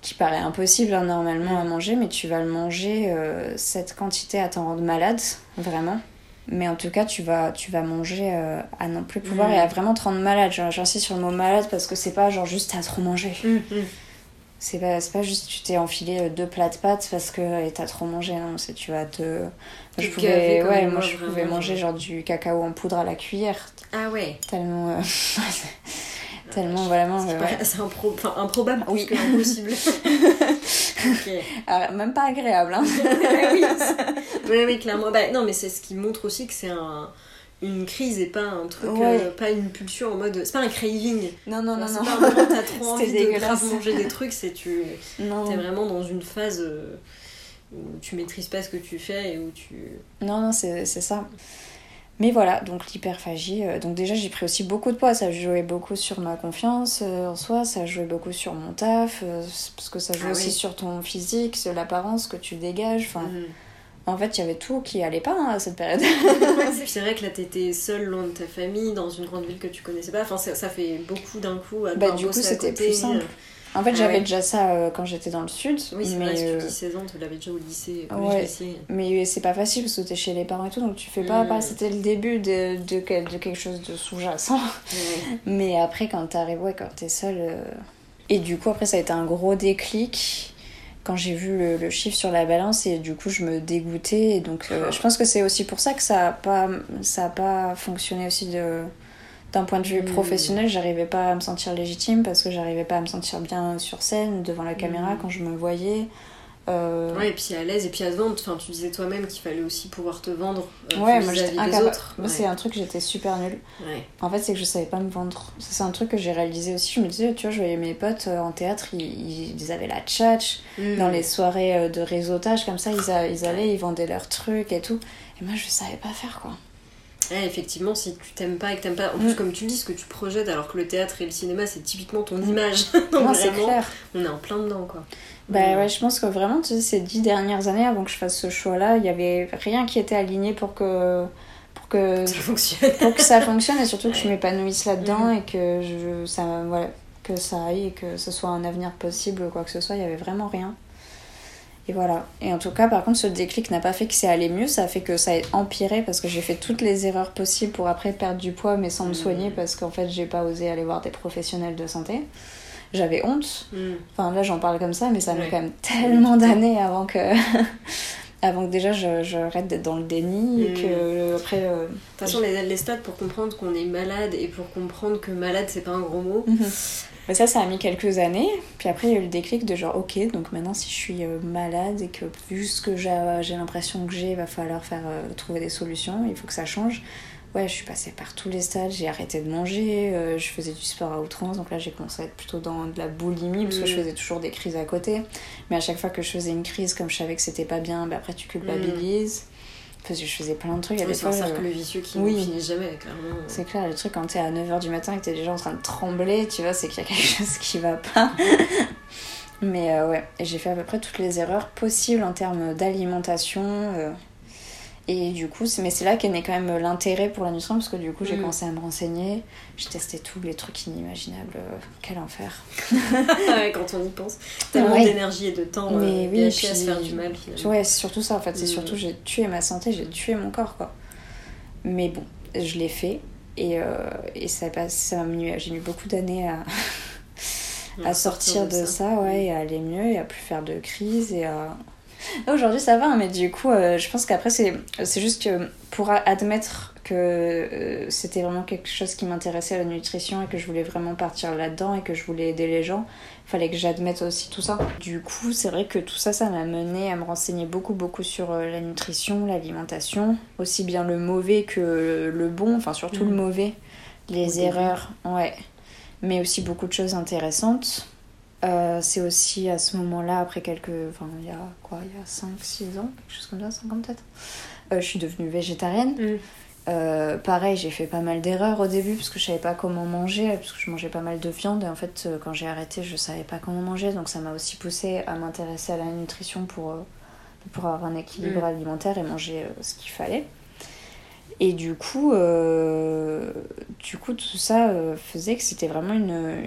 qui paraît impossible hein, normalement à manger, mais tu vas le manger euh, cette quantité à t'en rendre malade, vraiment. Mais en tout cas, tu vas, tu vas manger euh, à non plus pouvoir et à vraiment te rendre malade. J'insiste sur le mot malade parce que c'est pas genre juste à trop manger. Mm, mm. C'est pas, pas juste tu t'es enfilé deux plats de pâtes parce que t'as trop mangé, non. C'est tu vas te. je pouvais, ouais, moi je pouvais manger genre du cacao en poudre à la cuillère. Ah ouais. Tellement. (laughs) Tellement vraiment. C'est (laughs) impro improbable oui. que impossible. (laughs) Ah, même pas agréable. Hein. oui, oui, clairement. Bah, non, mais c'est ce qui montre aussi que c'est un une crise et pas un truc, euh, pas une pulsion en mode. C'est pas un craving. Non, non, non, non. C'est pas un moment t'as trop (laughs) envie de manger des trucs, c'est tu. (laughs) T'es vraiment dans une phase euh, où tu maîtrises pas ce que tu fais et où tu. Non, non, c'est ça. Mais voilà, donc l'hyperphagie. Euh, donc déjà, j'ai pris aussi beaucoup de poids. Ça jouait beaucoup sur ma confiance euh, en soi, ça jouait beaucoup sur mon taf, euh, parce que ça joue ah aussi sur ton physique, sur l'apparence que tu dégages. Enfin, mhm. En fait, il y avait tout qui allait pas hein, à cette période. (laughs) c'est vrai que là, t'étais seule, loin de ta famille, dans une grande ville que tu connaissais pas. Enfin, ça, fait beaucoup d'un coup. À bah, du coup, c'était plus simple. En fait, ah j'avais déjà ça euh, quand j'étais dans le sud. Oui, c'est mais vrai, si tu dis 16 ans, tu l'avais déjà au lycée. Ouais, mais c'est pas facile parce que t'es chez les parents et tout, donc tu fais pas. C'était le début de, de, de, quelque chose de sous-jacent. (laughs) mais après, quand t'arrives, ouais, quand t'es seule. Euh, et du coup, après, ça a été un gros déclic quand j'ai vu le, chiffre sur la balance et du coup, je me dégoûtais. Et donc, euh, je pense que c'est aussi pour ça que ça a pas, ça a pas fonctionné aussi de d'un point de vue hmm. professionnel, j'arrivais pas à me sentir légitime parce que j'arrivais pas à me sentir bien sur scène, devant la caméra, hmm. quand je me voyais. Euh... Ouais, et puis à l'aise, et puis à se vendre. Enfin, tu disais toi-même qu'il fallait aussi pouvoir te vendre euh, ouais, moi j'étais autres. Moi, c'est un truc, j'étais super nulle. Ouais. En fait, c'est que je savais pas me vendre. C'est un truc que j'ai réalisé aussi. Je me disais, tu vois, je voyais mes potes euh, en théâtre, ils, ils avaient la tchatch. Hmm. Dans les soirées de réseautage, comme ça, ils, ils allaient, ils vendaient leurs trucs et tout. Et moi, je savais pas faire, quoi effectivement, si tu t'aimes pas et que t'aimes pas, en plus, mm. comme tu dis, ce que tu projettes, alors que le théâtre et le cinéma, c'est typiquement ton image. (laughs) non, c'est clair. On est en plein dedans, quoi. Bah ouais, je pense que vraiment, tu sais, ces dix dernières années, avant que je fasse ce choix-là, il y avait rien qui était aligné pour que. Pour que (laughs) ça fonctionne. pour que ça fonctionne et surtout que je m'épanouisse là-dedans mm. et que je, ça, voilà, que ça aille et que ce soit un avenir possible ou quoi que ce soit, il y avait vraiment rien. Et voilà. Et en tout cas, par contre, ce déclic n'a pas fait que c'est allé mieux, ça a fait que ça a empiré parce que j'ai fait toutes les erreurs possibles pour après perdre du poids, mais sans me mmh. soigner parce qu'en fait, j'ai pas osé aller voir des professionnels de santé. J'avais honte. Mmh. Enfin, là, j'en parle comme ça, mais ça met quand même tellement d'années avant que. (laughs) avant que déjà j'arrête d'être dans le déni et mmh. que après. Euh, de toute façon, les, les stades pour comprendre qu'on est malade et pour comprendre que malade c'est pas un gros mot, mais ça, ça a mis quelques années. Puis après, il y a eu le déclic de genre, ok, donc maintenant, si je suis euh, malade et que vu ce que j'ai l'impression que j'ai, il va falloir faire, euh, trouver des solutions, il faut que ça change. Ouais, je suis passée par tous les stades, j'ai arrêté de manger, euh, je faisais du sport à outrance, donc là j'ai commencé à être plutôt dans de la boulimie parce que je mm. faisais toujours des crises à côté. Mais à chaque fois que je faisais une crise, comme je savais que c'était pas bien, bah après tu culpabilises. Parce que je faisais plein de trucs. c'est un cercle vicieux qui oui. ne finit jamais, clairement. C'est clair, le truc quand t'es à 9h du matin et que t'es déjà en train de trembler, tu vois, c'est qu'il y a quelque (laughs) chose qui va pas. (laughs) Mais euh, ouais, j'ai fait à peu près toutes les erreurs possibles en termes d'alimentation. Euh, et du coup, mais c'est là qu'est né quand même l'intérêt pour la nutrition, parce que du coup, j'ai mm. commencé à me renseigner. J'ai testé tous les trucs inimaginables. Quel enfer. (laughs) quand on y pense. Tellement d'énergie et de temps mais euh, oui, à se faire du mal, finalement. Ouais, c'est surtout ça, en fait. C'est mm. surtout, j'ai tué ma santé, j'ai tué mon corps, quoi. Mais bon, je l'ai fait. Et, euh, et ça, ça j'ai mis beaucoup d'années à... (laughs) à sortir de, ça, ouais, et à aller mieux, et à plus faire de crise, et à Aujourd'hui, ça va, hein, mais du coup, euh, je pense qu'après, c'est juste que pour admettre que euh, c'était vraiment quelque chose qui m'intéressait la nutrition et que je voulais vraiment partir là-dedans et que je voulais aider les gens, il fallait que j'admette aussi tout ça. Du coup, c'est vrai que tout ça, ça m'a mené à me renseigner beaucoup, beaucoup sur euh, la nutrition, l'alimentation, aussi bien le mauvais que le bon, enfin surtout le mm. mauvais, les erreurs, ouais, mais aussi beaucoup de choses intéressantes. Euh, c'est aussi à ce moment-là, après quelques. Enfin, il y a quoi Il y a 5-6 ans, quelque chose comme ça, 5 ans peut-être. Euh, je suis devenue végétarienne. Mm. Euh, pareil, j'ai fait pas mal d'erreurs au début parce que je savais pas comment manger, parce que je mangeais pas mal de viande et en fait, quand j'ai arrêté, je savais pas comment manger donc ça m'a aussi poussé à m'intéresser à la nutrition pour pour avoir un équilibre Mm. alimentaire et manger ce qu'il fallait. Et du coup, euh, du coup tout ça euh, faisait que c'était vraiment une,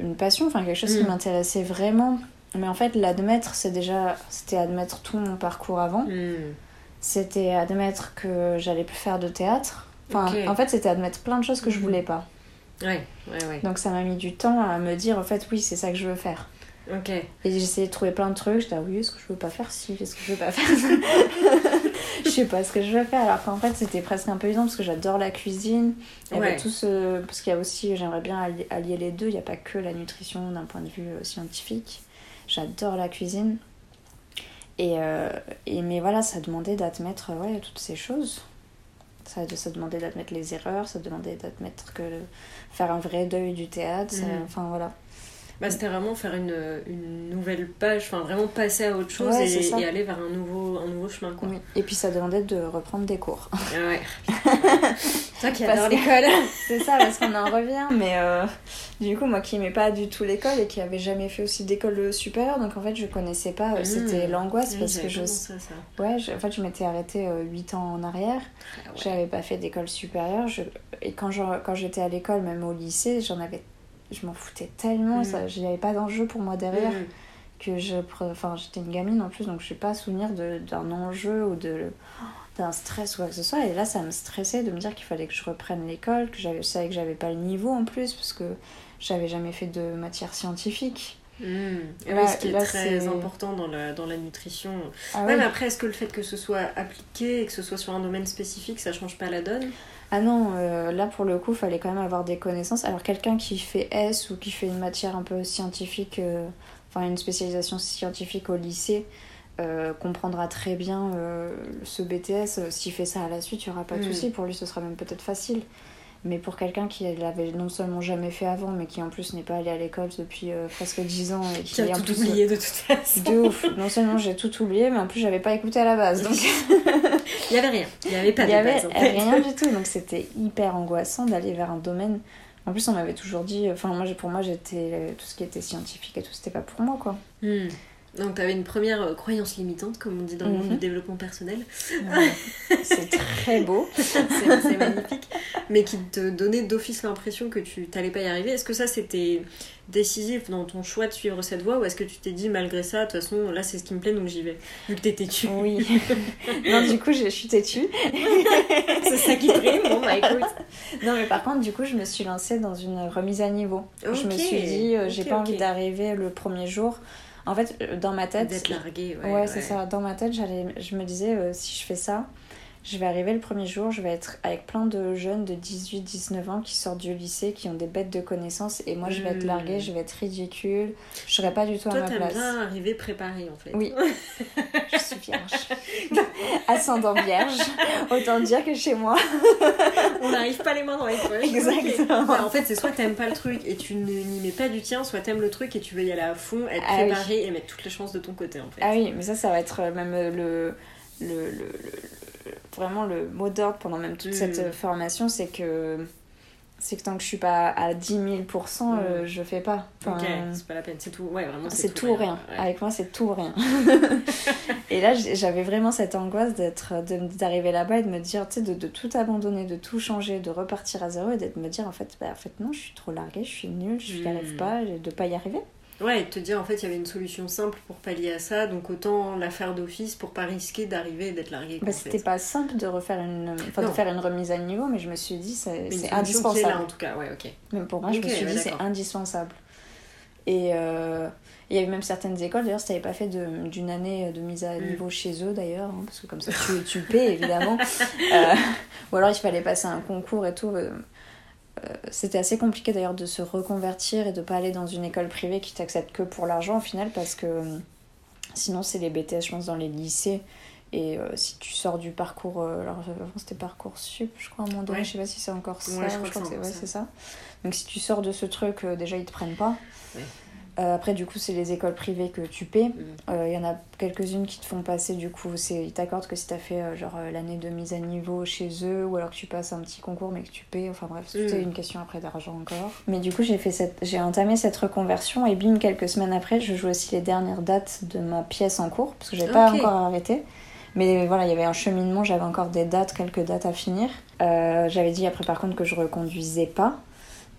une passion, enfin quelque chose qui Mm. m'intéressait vraiment. Mais en fait, l'admettre, c'est déjà, c'était admettre tout mon parcours avant. Hmm. C'était admettre que j'allais plus faire de théâtre. Enfin, en fait, c'était admettre plein de choses que je Mhm. voulais pas. Ouais, ouais, ouais. Donc ça m'a mis du temps à me dire, en fait, oui, c'est ça que je veux faire. Ok. Et j'ai essayé de trouver plein de trucs. J'étais, ah oui, est-ce que je veux pas faire ci? Est-ce que je veux pas faire ça? (laughs) Je sais pas ce que je veux faire. Alors qu'en fait, c'était presque un peu évident parce que j'adore la cuisine. Il y avait Ouais. tout ce... Parce qu'il y a aussi, j'aimerais bien allier, les deux. Il n'y a pas que la nutrition d'un point de vue euh, scientifique. J'adore la cuisine. Et, euh, et mais voilà, ça demandait d'admettre euh, ouais, toutes ces choses. Ça, ça demandait d'admettre les erreurs, ça demandait d'admettre que faire un vrai deuil du théâtre. ça- Mhm. Enfin voilà. Bah, c'était vraiment faire une, une nouvelle page, enfin vraiment passer à autre chose Ouais, et, ça. et aller vers un nouveau, un nouveau chemin. Quoi. Oui. Et puis ça demandait de reprendre des cours. Ah ouais. (laughs) Toi qui Parce adore l'école. (laughs) C'est ça, parce qu'on en revient. Mais euh, du coup, moi qui aimais pas du tout l'école et qui avait jamais fait aussi d'école supérieure, donc en fait, je connaissais pas. euh, Mmh. C'était l'angoisse Oui, parce j'avais que je. à ça. Ouais, je- en fait, je m'étais arrêtée 8 ans en arrière. Ah ouais. J'avais pas fait d'école supérieure. Je... Et quand je- quand j'étais à l'école, même au lycée, j'en avais. Je m'en foutais tellement, Mm. ça, il n'y avait pas d'enjeu pour moi derrière. Mhm. que je pre- enfin j'étais une gamine en plus donc je n'ai pas souvenir d'un enjeu ou de d'un stress ou quoi que ce soit et là ça me stressait de me dire qu'il fallait que je reprenne l'école que j'avais je savais que j'avais pas le niveau en plus parce que j'avais jamais fait de matière scientifique. Et Là- oui, ce qui est très important dans la, dans la nutrition. ah, mais après, est-ce que le fait que ce soit appliqué et que ce soit sur un domaine spécifique, ça change pas la donne? Ah non euh, là pour le coup fallait quand même avoir des connaissances alors quelqu'un qui fait S ou qui fait une matière un peu scientifique euh, enfin une spécialisation scientifique au lycée euh, comprendra très bien ce BTS. S'il fait ça à la suite, il n'y aura pas de Mm. souci. Pour lui, ce sera même peut-être facile. Mais pour quelqu'un qui l'avait non seulement jamais fait avant, mais qui en plus n'est pas allé à l'école depuis euh, presque 10 ans et qui, Qui a tout plus, oublié de toute façon. De ouf. Non seulement j'ai tout oublié, mais en plus j'avais pas écouté à la base. Donc (laughs) Il y avait rien. Il y avait pas il de y avait base, en fait. rien du tout. Donc c'était hyper angoissant d'aller vers un domaine. En plus, on m'avait toujours dit. Enfin, moi, pour moi, j'étais euh, tout ce qui était scientifique et tout, c'était pas pour moi, quoi. Hmm. Donc, tu avais une première euh, croyance limitante, comme on dit dans le monde Mhm. du développement personnel. c'est très beau. (laughs) c'est magnifique. Mais qui te donnait d'office l'impression que tu t'allais pas y arriver. Est-ce que ça, c'était décisif dans ton choix de suivre cette voie ou est-ce que tu t'es dit, malgré ça, de toute façon, là, c'est ce qui me plaît, donc j'y vais Vu que t'es têtu? Oui. (laughs) non, du coup, je je suis têtue. (laughs) c'est ça qui prime. Bon, bah écoute. Non, mais par contre, du coup, je me suis lancée dans une remise à niveau. Je me suis dit, euh, j'ai ok, pas ok. envie d'arriver le premier jour. En fait, euh, dans ma tête. D'être largué, ouais. Ouais, c'est ça. Dans ma tête, j'allais, je me disais, euh, si je fais ça, je vais arriver le premier jour, je vais être avec plein de jeunes de 18-19 ans qui sortent du lycée, qui ont des bêtes de connaissances, et moi, je vais être Hmm. larguée, je vais être ridicule, je serai pas du tout Toi, à ma place. bien arriver préparé, en fait. Oui, (laughs) je suis vierge. (laughs) Ascendant vierge, autant dire que chez moi. (laughs) On n'arrive pas les mains dans les poches. Exactement. Ouais, en fait, c'est soit t'aimes pas le truc et tu n'y mets pas du tien, soit t'aimes le truc et tu veux y aller à fond, être Ah oui. préparé et mettre toutes les chances de ton côté, en fait. Ah oui, mais ça, ça va être euh, même euh, le, le- le- vraiment le mot d'ordre pendant même toute Mm. cette euh, formation, c'est que c'est que tant que je suis pas à 10 000 euh, je fais pas. Enfin, Ok, c'est pas la peine, c'est tout. Ouais, vraiment, c'est tout ou rien. Ouais. Avec moi, c'est tout ou rien. (laughs) (laughs) et là, j'avais vraiment cette angoisse d'être, d'arriver là-bas et de me dire, tu sais, de, de tout abandonner, de tout changer, de repartir à zéro et de me dire, en fait, bah, en fait, non, je suis trop larguée, je suis nulle, je n'y Mm. arrive pas, de pas y arriver. Ouais, et te dire en fait il y avait une solution simple pour pallier à ça, donc autant la faire d'office pour pas risquer d'arriver et d'être largué. Bah, c'était pas simple de refaire une, enfin, de faire une remise à niveau, mais je me suis dit, c'est, solution qui est indispensable. là en tout cas, ouais, ok. Même pour moi, je me suis dit, c'est indispensable. Et euh, il y avait même certaines écoles, d'ailleurs, si t'avais pas fait d'une année de mise à Mm. niveau chez eux, d'ailleurs, hein, parce que comme ça, tu, tu paies, évidemment. (laughs) Euh, ou alors, il fallait passer un concours et tout. Euh, C'était assez compliqué d'ailleurs de se reconvertir et de pas aller dans une école privée qui t'accepte que pour l'argent au final parce que euh, sinon c'est les BTS je pense dans les lycées et euh, si tu sors du parcours euh, alors avant c'était parcours sup je crois à un moment donné Ouais. je sais pas si c'est encore ça Ouais, je crois je crois que que c'est ouais, ça. c'est ça donc si tu sors de ce truc euh, déjà ils te prennent pas. Euh, après, du coup, c'est les écoles privées que tu paies. Mm. Euh, Il y en a quelques-unes qui te font passer, du coup, c'est- ils t'accordent que si t'as fait euh, genre l'année de mise à niveau chez eux, ou alors que tu passes un petit concours mais que tu payes. Enfin bref, c'est Mm. une question après d'argent encore. Mais du coup, j'ai fait cette, j'ai entamé cette reconversion et bim, quelques semaines après, je joue aussi les dernières dates de ma pièce en cours parce que j'ai pas Ok. encore arrêté. Mais voilà, il y avait un cheminement, j'avais encore des dates, quelques dates à finir. J'avais dit après par contre que je reconduisais pas.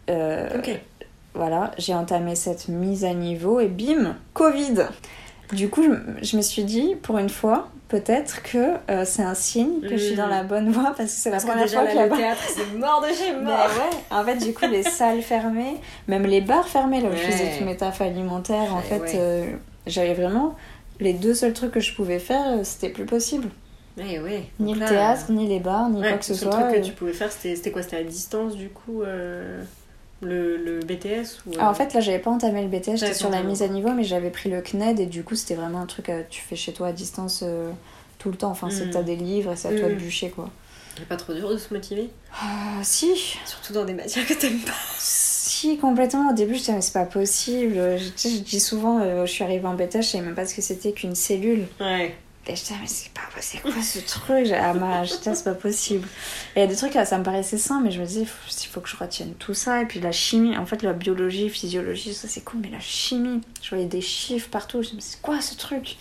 Euh, Ok. Voilà, j'ai entamé cette mise à niveau et bim, Covid. Du coup, je, je me suis dit, pour une fois, peut-être que euh, c'est un signe que je suis dans la bonne voie parce que c'est la Parce que première déjà, fois qu'il y a le théâtre, c'est mort de chez mais mort. ouais, en fait, du coup, les (laughs) salles fermées, même les bars fermés, là où je Ouais. faisais mes tafs alimentaires, en fait, ouais. euh, j'avais vraiment les deux seuls trucs que je pouvais faire, euh, c'était plus possible. Ouais, ouais. Ni le théâtre, ni les bars, ni quoi que ce le seul soit. truc que tu pouvais faire, c'était c'était quoi C'était à distance, du coup, le, le BTS ou, euh, Ah, en fait, là, j'avais pas entamé le BTS, j'étais sur la mise à niveau, mais j'avais pris le CNED et du coup, c'était vraiment un truc que tu fais chez toi à distance euh, tout le temps. Enfin, c'est Mm. t'as des livres et c'est à toi de Mm. bûcher, quoi. C'est pas trop dur de se motiver? Ah, si Surtout dans des matières que t'aimes pas. Si, complètement. Au début, je disais, mais c'est pas possible. Je, je dis souvent, euh, je suis arrivée en BTS, je savais même pas ce que c'était qu'une cellule. Ouais. Et je disais, mais c'est pas c'est quoi ce truc? Ah, ma, disais, c'est pas possible. Et il y a des trucs, ça me paraissait sain, mais je me disais, il faut, il faut que je retienne tout ça. Et puis la chimie, en fait, la biologie, physiologie, ça c'est cool, mais la chimie, je voyais des chiffres partout. Je me disais, c'est quoi ce truc?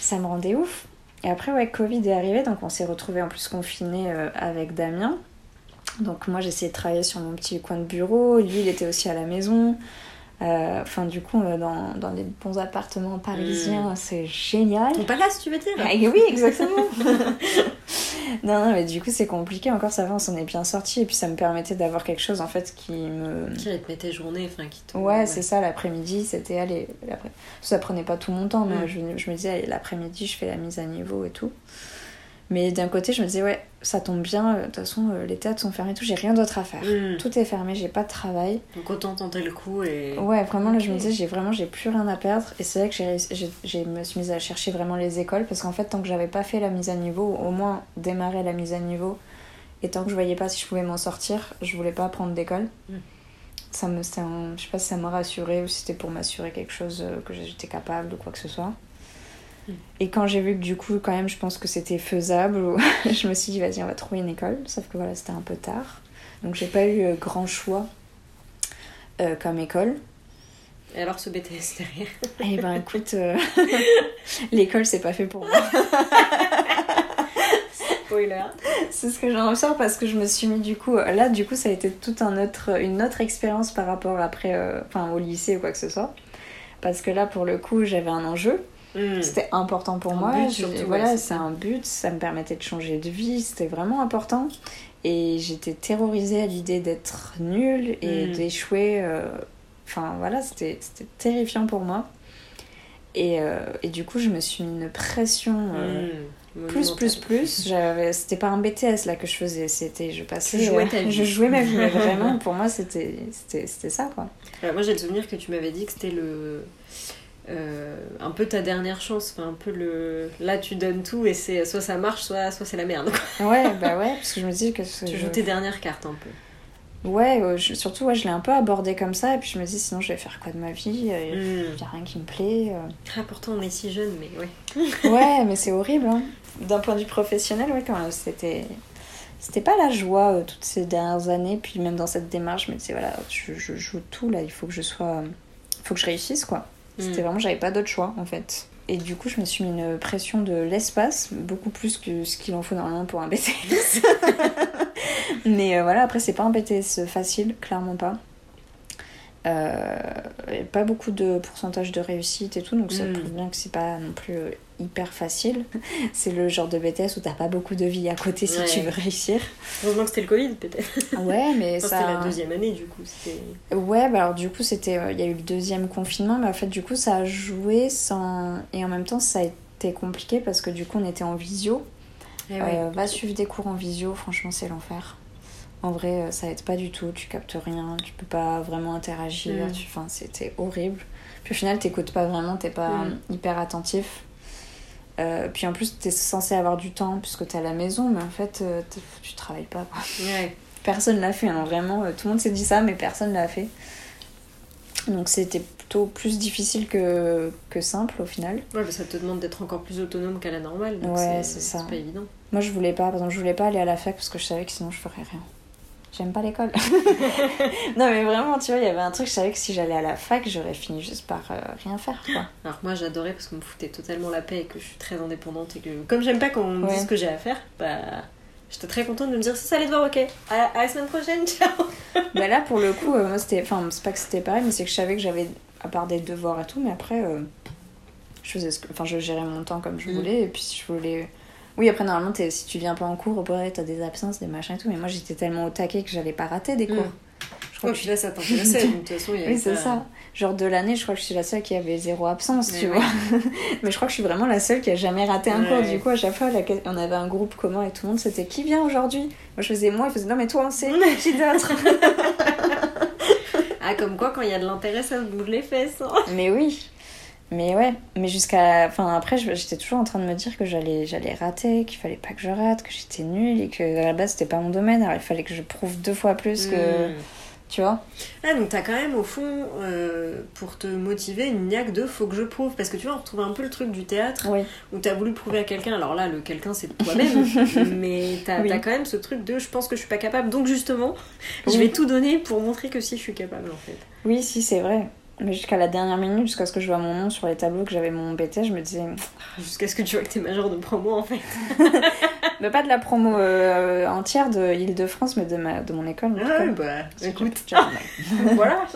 Ça me rendait ouf. Et après, ouais, Covid est arrivé, donc on s'est retrouvés en plus confinés euh, avec Damien. Donc moi, j'essayais de travailler sur mon petit coin de bureau. Lui, il était aussi à la maison. Euh, Enfin, du coup, euh, dans, dans les bons appartements parisiens, c'est génial. Ton palace, tu veux dire Ah, oui, exactement. (laughs) non, non, mais du coup, c'est compliqué. Encore, ça va, on s'en est bien sorti. Et puis, ça me permettait d'avoir quelque chose, en fait, qui me. Qui rythmait tes journées, enfin, qui te... Ouais, c'est ça, l'après-midi, c'était Ça prenait pas tout mon temps, mais Mm. je, je me disais, l'après-midi, je fais la mise à niveau et tout. Mais d'un côté, je me disais, ouais, ça tombe bien, euh, de toute façon, euh, les théâtres sont fermés tout, j'ai rien d'autre à faire. Mm. Tout est fermé, j'ai pas de travail. Donc autant tenter le coup et... Ouais, vraiment, là, je me disais, j'ai vraiment, j'ai plus rien à perdre. Et c'est vrai que j'ai, réussi- j'ai, j'ai- me suis mise à chercher vraiment les écoles parce qu'en fait, tant que j'avais pas fait la mise à niveau, ou au moins démarrer la mise à niveau, et tant que je voyais pas si je pouvais m'en sortir, je voulais pas prendre d'école. Mm. Ça me, je sais pas si ça m'a rassuré ou si c'était pour m'assurer quelque chose euh, que j'étais capable ou quoi que ce soit. Mm. Et quand j'ai vu que du coup, quand même, je pense que c'était faisable, (laughs) je me suis dit, vas-y, on va trouver une école. Sauf que voilà, c'était un peu tard. Donc j'ai pas eu euh, grand choix euh, comme école. Et alors ce BTS derrière (laughs) Eh ben écoute, euh, (laughs) l'école c'est pas fait pour moi. Spoiler. C'est ce que j'en ressors parce que je me suis mis du coup là du coup ça a été toute un autre, une autre expérience par rapport après euh, enfin au lycée ou quoi que ce soit parce que là pour le coup j'avais un enjeu Mm. c'était important pour Un moi but surtout, voilà c'est un but ça me permettait de changer de vie c'était vraiment important et j'étais terrorisée à l'idée d'être nulle et Mm. d'échouer euh, enfin voilà c'était c'était terrifiant pour moi et, euh, et du coup je me suis mis une pression euh, Mm. plus, plus, plus. C'était pas un BTS là que je faisais, c'était. Je passais. Tu jouais euh, ta (laughs) vie. Je jouais ma vie, mais (laughs) vraiment, pour moi, c'était ça, quoi. Alors, moi j'ai le souvenir que tu m'avais dit que c'était le... euh, un peu ta dernière chance, enfin un peu le... Là tu donnes tout et c'est soit ça marche, soit, soit c'est la merde. (laughs) Ouais, bah ouais, parce que je me dis que. tu je- joues tes dernières cartes un peu. Ouais, euh, je- surtout, ouais, je l'ai un peu abordé comme ça, et puis je me dis, sinon, je vais faire quoi de ma vie Il Mm. y a rien qui me plaît. euh. Ah pourtant on est si jeune, mais ouais. (laughs) Ouais, mais c'est horrible, hein. D'un point de vue professionnel, ouais, quand même, c'était. C'était pas la joie toutes ces dernières années, puis même dans cette démarche, je me disais, voilà, je, je joue tout là, il faut que je sois. Il faut que je réussisse, quoi. C'était Mm. vraiment, j'avais pas d'autre choix en fait. Et du coup, je me suis mis une pression de l'espace, beaucoup plus que ce qu'il en faut normalement pour un (laughs) BTS. (laughs) Mais euh, voilà, après, c'est pas un BTS facile, clairement pas. Euh, pas beaucoup de pourcentage de réussite et tout, donc ça Mm. prouve bien que c'est pas non plus euh, hyper facile. (laughs) C'est le genre de BTS où t'as pas beaucoup de vie à côté si Ouais. tu veux réussir. Heureusement que c'était le Covid peut-être. Ouais, mais (laughs) Enfin, ça. C'était la deuxième année du coup. Ouais, bah alors du coup, c'était, euh, il y a eu le deuxième confinement, mais en fait, du coup, ça a joué sans... Et en même temps, ça a été compliqué parce que du coup, on était en visio. Eh Euh, va suivre des cours en visio, franchement, c'est l'enfer. En vrai, euh, ça aide pas du tout, tu captes rien, tu peux pas vraiment interagir, Mm. tu... enfin, c'était horrible. Puis au final, t'écoutes pas vraiment, t'es pas Mm. hyper attentif. Euh, puis en plus, t'es censé avoir du temps puisque t'es à la maison, mais en fait, euh, tu travailles pas. quoi. Ouais. Personne l'a fait, hein, vraiment. Tout le monde s'est dit ça, mais personne l'a fait. Donc c'était plutôt plus difficile que, que simple au final. Ouais, mais ça te demande d'être encore plus autonome qu'à la normale. Donc Ouais, c'est c'est ça. C'est pas évident. Moi, je voulais pas, par exemple, je voulais pas aller à la fac parce que je savais que sinon je ferais rien. J'aime pas l'école. (laughs) non, mais vraiment, tu vois, il y avait un truc, je savais que si j'allais à la fac, j'aurais fini juste par euh, rien faire, quoi. Alors que moi j'adorais parce qu'on me foutait totalement la paix et que je suis très indépendante et que comme j'aime pas qu'on me Ouais. dise ce que j'ai à faire, bah j'étais très contente de me dire c'est ça les devoirs ok. À, à la semaine prochaine, (laughs) ciao. Mais là, pour le coup, euh, moi, c'était. Enfin, c'est pas que c'était pareil, mais c'est que je savais que j'avais, à part des devoirs et tout, mais après, euh, je faisais ce que. Enfin, je gérais mon temps comme je Mm. voulais, et puis si je voulais. Oui, après, normalement, si tu viens pas en cours, pire, t'as des absences, des machins et tout, mais moi, j'étais tellement au taquet que j'allais pas rater des cours. Mm. Je crois Oh, que puis là ça t'intéressait, (laughs) de toute façon il y avait Oui, c'est pas- ça. Genre de l'année, je crois que je suis la seule qui avait zéro absence, Mais tu oui. vois. (laughs) Mais je crois que je suis vraiment la seule qui a jamais raté un Ouais. cours. Du coup, à chaque fois, on avait un groupe commun et tout le monde, c'était qui vient aujourd'hui? Moi, je faisais moi, il faisait non, mais toi, on sait, qui d'autre? (laughs) Ah comme quoi quand il y a de l'intérêt ça bouge les fesses. hein. Mais oui. Mais ouais, mais jusqu'à. Enfin, après, j'étais toujours en train de me dire que j'allais j'allais rater, qu'il fallait pas que je rate, que j'étais nulle et que à la base, c'était pas mon domaine. Alors, il fallait que je prouve deux fois plus que. Mm. Tu vois Ah donc t'as quand même au fond euh, pour te motiver une niaque de faut que je prouve parce que tu vois on retrouve un peu le truc du théâtre Oui. où t'as voulu prouver à quelqu'un alors là le quelqu'un c'est toi-même (laughs) mais t'as Oui. quand même ce truc de je pense que je suis pas capable donc justement je vais tout donner pour montrer que si je suis capable en fait. Oui, si, c'est vrai. Mais jusqu'à la dernière minute, jusqu'à ce que je vois mon nom sur les tableaux, que j'avais mon BT, je me disais. Jusqu'à ce que tu vois que t'es major de promo en fait. (laughs) Mais pas de la promo euh, entière de Île-de-France, mais de, ma, de mon école. Ah, cas. bah écoute, (laughs) voilà. (laughs)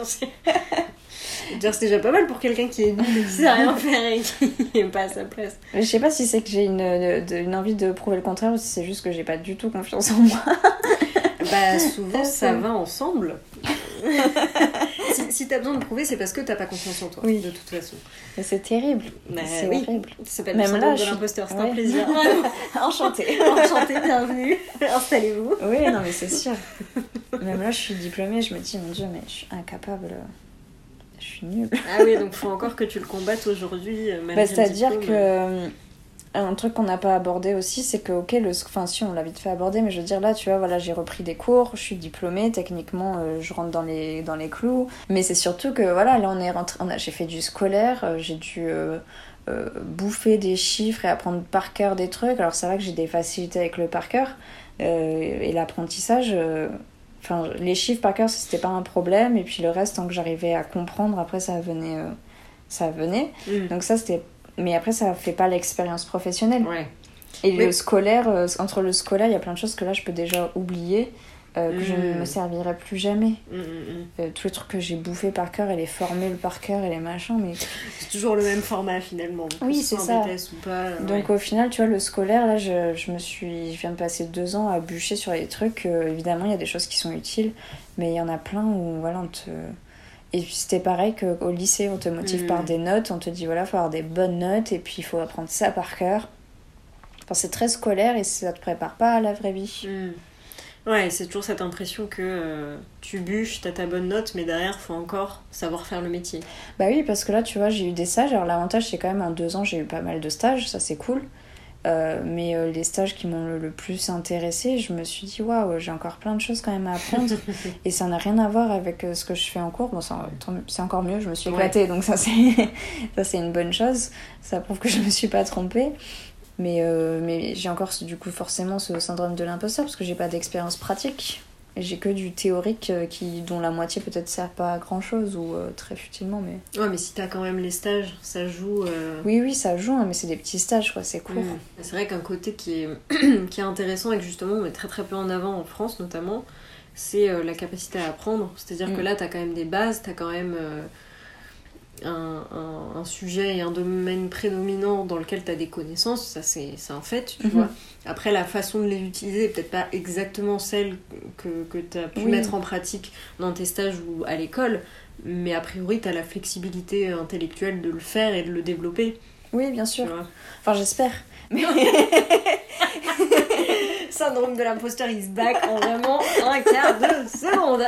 c'est déjà pas mal pour quelqu'un qui est nul et qui sait rien faire et qui est pas à sa place. Mais je sais pas si c'est que j'ai une, une envie de prouver le contraire ou si c'est juste que j'ai pas du tout confiance en moi. Bah souvent ça va ensemble. (laughs) si si t'as besoin de prouver, c'est parce que t'as pas confiance en toi, Oui. de toute façon. C'est terrible. Bah c'est oui. horrible. C'est pas le Même syndrome là, de je suis- l'imposteur, c'est un Ouais. plaisir. (laughs) Enchantée. Enchantée, bienvenue, (laughs) installez-vous. oui, non, mais c'est sûr. Même là, je suis diplômée, je me dis, mon dieu, mais je suis incapable. Je suis nulle. Ah oui, donc faut encore que tu le combattes aujourd'hui. euh, Bah, C'est-à-dire que. Un truc qu'on n'a pas abordé aussi, c'est que, ok, le, enfin, si on l'a vite fait aborder, mais je veux dire, là, tu vois, voilà, j'ai repris des cours, je suis diplômée, techniquement, euh, je rentre dans les, dans les clous. Mais c'est surtout que, voilà, là, on est rentré, on a, j'ai fait du scolaire, euh, j'ai dû euh, bouffer des chiffres et apprendre par cœur des trucs. Alors, c'est vrai que j'ai des facilités avec le par cœur et l'apprentissage. Enfin, les chiffres par cœur, c'était pas un problème, et puis le reste, tant que j'arrivais à comprendre, après, ça venait. ça venait. Mm. Donc ça, c'était... Mais après, ça fait pas l'expérience professionnelle. Ouais. Et Mais- le scolaire, euh, entre le scolaire, il y a plein de choses que là, je peux déjà oublier, euh, que je ne Mm. me servirai plus jamais. Mm, mm, mm. Euh, tous les trucs que j'ai bouffés par cœur et les formules par cœur et les machins, mais... C'est toujours le même format finalement. Oui, c'est ça. BTS ou pas. Donc au final, tu vois, le scolaire, là, je, je me suis... Je viens de passer deux ans à bûcher sur les trucs. euh, évidemment, il y a des choses qui sont utiles, mais il y en a plein où, voilà, on te... Et puis c'était pareil qu'au lycée, on te motive Mm. par des notes, on te dit, voilà, faut avoir des bonnes notes, et puis il faut apprendre ça par cœur. Enfin, c'est très scolaire et ça te prépare pas à la vraie vie. Mm. Ouais, c'est toujours cette impression que euh, tu bûches, t'as ta bonne note, mais derrière, faut encore savoir faire le métier. Bah oui, parce que là, tu vois, j'ai eu des stages. Alors, l'avantage, c'est quand même en deux ans, j'ai eu pas mal de stages, ça c'est cool. Euh, mais euh, les stages qui m'ont le, le plus intéressé, je me suis dit, waouh, j'ai encore plein de choses quand même à apprendre. (laughs) et ça n'a rien à voir avec euh, ce que je fais en cours. Bon, c'est encore mieux, je me suis Ouais. éclatée, donc ça c'est, (laughs) ça, c'est une bonne chose. Ça prouve que je me suis pas trompée. Mais, mais j'ai encore du coup forcément ce syndrome de l'imposteur parce que j'ai pas d'expérience pratique. J'ai que du théorique euh, qui, dont la moitié peut-être sert pas à grand chose ou euh, très futilement. Mais... Ouais, mais si t'as quand même les stages, ça joue. euh, Oui, oui, ça joue, hein, mais c'est des petits stages, quoi, c'est court. Mm. C'est vrai qu'un côté qui est, (clears throat) qui est intéressant et que justement on met très très peu en avant en France notamment, c'est euh, la capacité à apprendre. C'est-à-dire que Mm. là, t'as quand même des bases, t'as quand même un, un- un sujet et un domaine prédominant dans lequel t'as des connaissances, ça c'est un fait, tu Mhm. vois. Après, la façon de les utiliser est peut-être pas exactement celle que, que t'as pu Oui. mettre en pratique dans tes stages ou à l'école, mais a priori, t'as la flexibilité intellectuelle de le faire et de le développer. Oui, bien Tu sûr. Enfin, j'espère. (laughs) Mais... Syndrome de l'imposteur is back en vraiment un quart de seconde.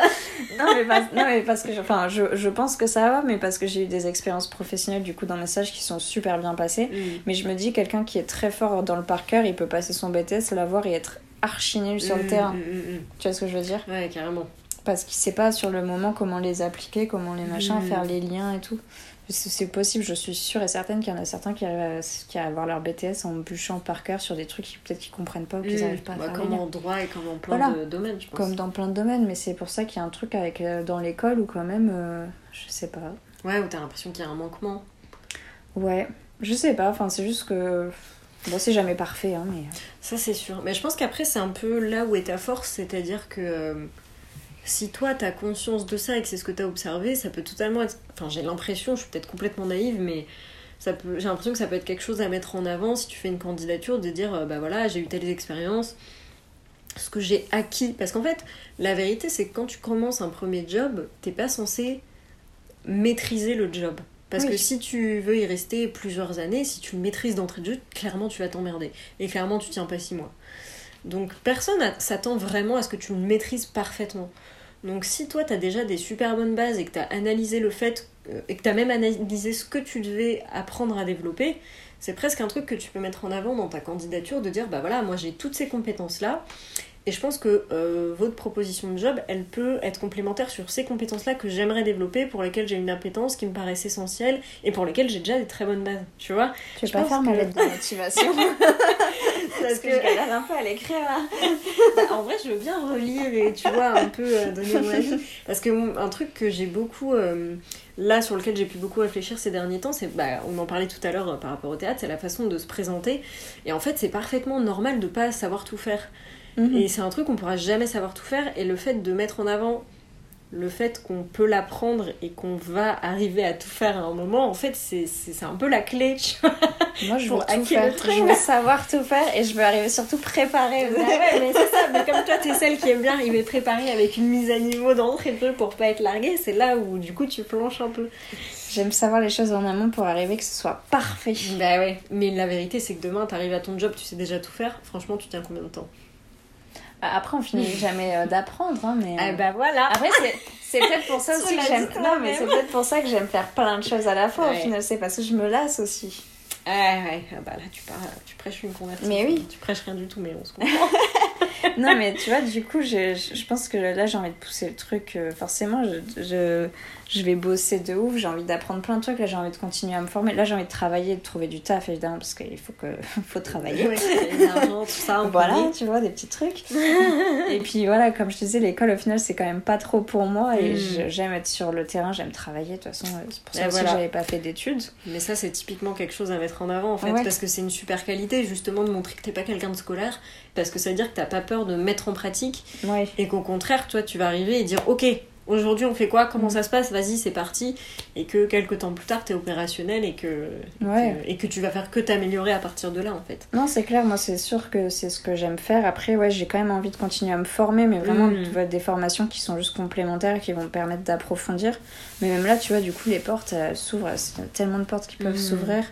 non, mais, pas- non, mais parce que je, enfin, je, je pense que ça va, mais parce que j'ai eu des expériences professionnelles du coup dans mes stages qui sont super bien passées. Mais je me dis, quelqu'un qui est très fort dans le par cœur, il peut passer son BTS, l'avoir et être archi nul sur le Mm, terrain. mm, mm, mm. Tu vois ce que je veux dire? Ouais, carrément. parce qu'il sait pas sur le moment comment les appliquer, comment les machins, Mm. faire les liens et tout. C'est possible, je suis sûre et certaine qu'il y en a certains qui arrivent, à, qui arrivent à avoir leur BTS en bûchant par cœur sur des trucs qu'ils peut-être qu'ils comprennent pas ou qu'ils n'arrivent pas à Bah, faire comme liens. en droit et comme en plein Voilà. de domaines, je pense. Comme dans plein de domaines, mais c'est pour ça qu'il y a un truc avec euh, dans l'école où quand même, euh, je sais pas. Ouais, où t'as l'impression qu'il y a un manquement. Ouais, je sais pas, enfin c'est juste que... Bon, c'est jamais parfait, hein, mais... Ça, c'est sûr. Mais je pense qu'après, c'est un peu là où est ta force, c'est-à-dire que euh, si toi, t'as conscience de ça et que c'est ce que t'as observé, ça peut totalement être. Enfin, j'ai l'impression, je suis peut-être complètement naïve, mais ça peut... j'ai l'impression que ça peut être quelque chose à mettre en avant si tu fais une candidature, de dire, euh, bah voilà, j'ai eu telles expériences, ce que j'ai acquis. Parce qu'en fait, la vérité, c'est que quand tu commences un premier job, t'es pas censé maîtriser le job. Parce Oui. que si tu veux y rester plusieurs années, si tu le maîtrises d'entrée de jeu, clairement tu vas t'emmerder. Et clairement tu tiens pas six mois. Donc personne s'attend vraiment à ce que tu le maîtrises parfaitement. Donc si toi tu as déjà des super bonnes bases et que tu as analysé le fait, euh, et que tu as même analysé ce que tu devais apprendre à développer, c'est presque un truc que tu peux mettre en avant dans ta candidature, de dire bah voilà, moi j'ai toutes ces compétences-là. Et je pense que euh, votre proposition de job, elle peut être complémentaire sur ces compétences-là que j'aimerais développer, pour lesquelles j'ai une appétence qui me paraissent essentielles et pour lesquelles j'ai déjà des très bonnes bases. Tu vois Tu Je pas pense faire ma que- lettre de motivation (laughs) Parce que, je galère un peu à l'écrire, là. bah, en vrai, je veux bien relire et tu vois, un peu euh, donner mon avis. Parce que un truc que j'ai beaucoup. euh, là, sur lequel j'ai pu beaucoup réfléchir ces derniers temps, c'est. Bah, on en parlait tout à l'heure par rapport au théâtre, c'est la façon de se présenter. Et en fait, c'est parfaitement normal de pas savoir tout faire. Mhm. Et c'est un truc qu'on pourra jamais savoir tout faire. Et le fait de mettre en avant le fait qu'on peut l'apprendre et qu'on va arriver à tout faire à un moment, en fait, c'est un peu la clé. Tu vois Moi, je veux Pour tout faire. le truc. Je veux savoir tout faire et je veux arriver surtout préparée. Bah ouais, mais c'est ça. Mais comme toi, t'es celle qui aime bien arriver préparée avec une mise à niveau d'entrée de jeu pour pas être larguée, c'est là où du coup tu planches un peu. J'aime savoir les choses en amont pour arriver que ce soit parfait. Bah ouais. Mais la vérité, c'est que demain, t'arrives à ton job, tu sais déjà tout faire. Franchement, tu tiens combien de temps? Après, on finit (laughs) jamais euh, d'apprendre, hein, mais. euh, bah voilà. Après, (laughs) c'est- peut-être pour ça aussi que j'aime. Non, mais c'est peut-être pour ça que j'aime faire plein de choses à la fois. Ouais. Au final, c'est parce que je me lasse aussi. Ouais, ouais. Ah bah là, tu, tu prêches une conversion. Mais oui. Tu prêches rien du tout, mais on se (laughs) comprend. non, mais tu vois, du coup, je, je je pense que là, j'ai envie de pousser le truc. euh, forcément, je, je, je vais bosser de ouf. J'ai envie d'apprendre plein de trucs. Là, j'ai envie de continuer à me former. Là, j'ai envie de travailler, de trouver du taf, évidemment, parce qu'il faut, que, (laughs) faut travailler. Ouais, l'argent, tout ça. Voilà, connaît. tu vois, des petits trucs. (laughs) et puis voilà, comme je te disais, l'école au final c'est quand même pas trop pour moi et Mm. j'aime être sur le terrain, j'aime travailler. De toute façon, euh, c'est pour ça Et aussi voilà. que j'avais pas fait d'études. Mais ça, c'est typiquement quelque chose à mettre en avant en fait, Ouais. parce que c'est une super qualité justement de montrer que t'es pas quelqu'un de scolaire, parce que ça veut dire que t'as pas peur de mettre en pratique Ouais. et qu'au contraire, toi, tu vas arriver et dire ok, aujourd'hui on fait quoi, comment Mm. ça se passe, vas-y, c'est parti, et que quelques temps plus tard, t'es opérationnel et que, Ouais. que- et que tu vas faire que t'améliorer à partir de là en fait. Non, c'est clair, moi c'est sûr que c'est ce que j'aime faire. Après, ouais, j'ai quand même envie de continuer à me former, mais vraiment Mm. tu vois, des formations qui sont juste complémentaires et qui vont me permettre d'approfondir. Mais même là, tu vois, du coup, les portes elles s'ouvrent, il y a tellement de portes qui peuvent Mm. s'ouvrir.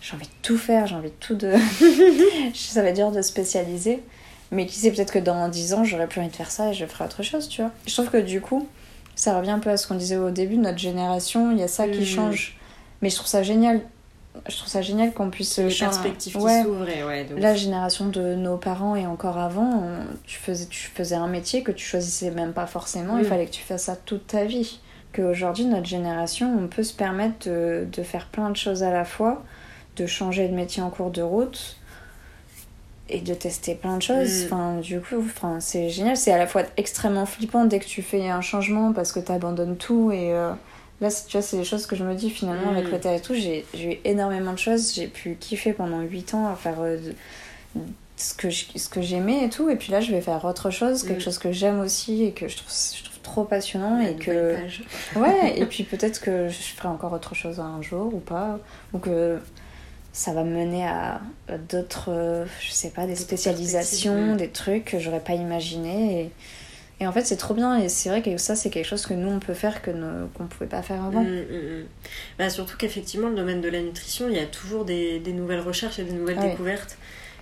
J'ai envie de tout faire, j'ai envie de tout de. (laughs) ça va être dur de spécialiser. Mais qui sait, peut-être que dans 10 ans, j'aurais plus envie de faire ça et je ferai autre chose, tu vois. Je trouve que du coup, ça revient un peu à ce qu'on disait au début, notre génération, il y a ça qui Mm. change. Mais je trouve ça génial. Je trouve ça génial qu'on puisse Les perspectives qui Ouais. s'ouvrent, et ouais. donc- La génération de nos parents et encore avant, on- tu, faisais, tu faisais un métier que tu choisissais même pas forcément, il Mm. fallait que tu fasses ça toute ta vie. Qu'aujourd'hui, notre génération, on peut se permettre de, de faire plein de choses à la fois, de changer de métier en cours de route et de tester plein de choses. Mm. Enfin, du coup, enfin, c'est génial. C'est à la fois extrêmement flippant dès que tu fais un changement parce que tu abandonnes tout et. euh, Là, tu vois, c'est des choses que je me dis finalement Mm. avec le théâtre et tout. J'ai eu énormément de choses. J'ai pu kiffer pendant 8 ans à faire euh, de- ce que j'aimais et tout. Et puis là, je vais faire autre chose, quelque Mm. chose que j'aime aussi et que je trouve, je trouve trop passionnant. Et que. Ouais, et (laughs) puis peut-être que je ferai encore autre chose un jour ou pas. Ou que ça va me mener à d'autres, euh, je sais pas, des spécialisations, des trucs que j'aurais pas imaginé. Et, et en fait, c'est trop bien. Et c'est vrai que ça, c'est quelque chose que nous, on peut faire que qu'on pouvait pas faire avant. Mm, mm, mm. Bah, surtout qu'effectivement, le domaine de la nutrition, il y a toujours des, des nouvelles recherches et des nouvelles Ah découvertes.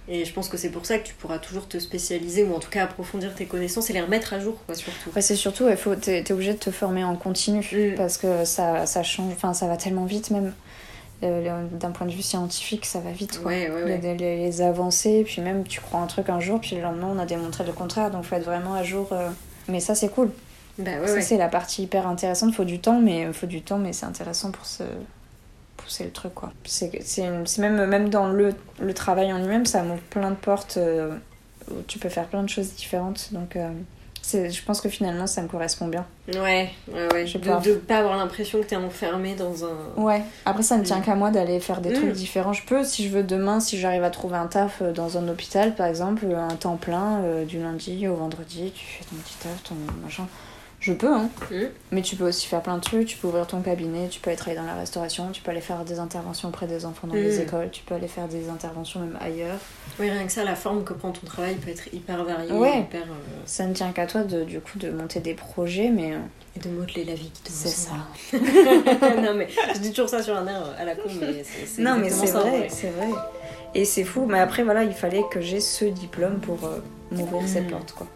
Et je pense que c'est pour ça que tu pourras toujours te spécialiser ou en tout cas approfondir tes connaissances et les remettre à jour, quoi, surtout. Ouais, c'est surtout, faut, t'es, t'es obligé de te former en continu parce que ça, ça change, enfin, ça va tellement vite même. Euh, D'un point de vue scientifique, ça va vite. Quoi. Ouais, ouais, ouais. les, les avancées, puis même tu crois un truc un jour, puis le lendemain on a démontré le contraire, donc faut être vraiment à jour. euh. Mais ça c'est cool. Bah ça c'est la partie hyper intéressante. Faut du temps, mais faut du temps, mais c'est intéressant pour se pousser le truc quoi. C'est même même dans le, le travail en lui-même, ça m'ouvre plein de portes euh, où tu peux faire plein de choses différentes. Donc euh, je pense que finalement ça me correspond bien. Ouais, ouais, ouais. Je de, pas avoir l'impression que t'es enfermé dans un. Ouais. Après ça ne tient Mm. qu'à moi d'aller faire des Mm. trucs différents. Je peux si je veux demain si j'arrive à trouver un taf euh, dans un hôpital par exemple, un temps plein euh, du lundi au vendredi, tu fais ton petit taf, ton machin. Je peux hein. Mm. Mais tu peux aussi faire plein de trucs, tu peux ouvrir ton cabinet, tu peux aller travailler dans la restauration, tu peux aller faire des interventions auprès des enfants dans les Mm. écoles, tu peux aller faire des interventions même ailleurs. Oui, rien que ça, la forme que prend ton travail peut être hyper variée, Ouais. hyper. euh, Ça ne tient qu'à toi de, du coup de monter des projets, mais euh, et de modeler la vie qui te c'est ça. (laughs) non, mais je dis toujours ça sur un air à la con, mais c'est Non mais c'est vrai, c'est vrai. Et c'est fou, mais après voilà, il fallait que j'ai ce diplôme pour euh, m'ouvrir cette Mm. porte quoi.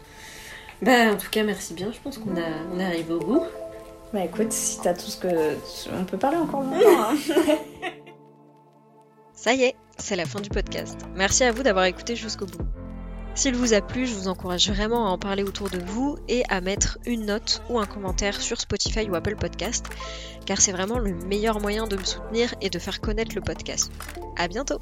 Bah, en tout cas, merci bien. Je pense qu'on a, on arrive au bout. Bah écoute, si t'as tout ce que... On peut parler encore longtemps hein. (laughs) Ça y est, c'est la fin du podcast. Merci à vous d'avoir écouté jusqu'au bout. S'il vous a plu, je vous encourage vraiment à en parler autour de vous et à mettre une note ou un commentaire sur Spotify ou Apple Podcast, car c'est vraiment le meilleur moyen de me soutenir et de faire connaître le podcast. À bientôt!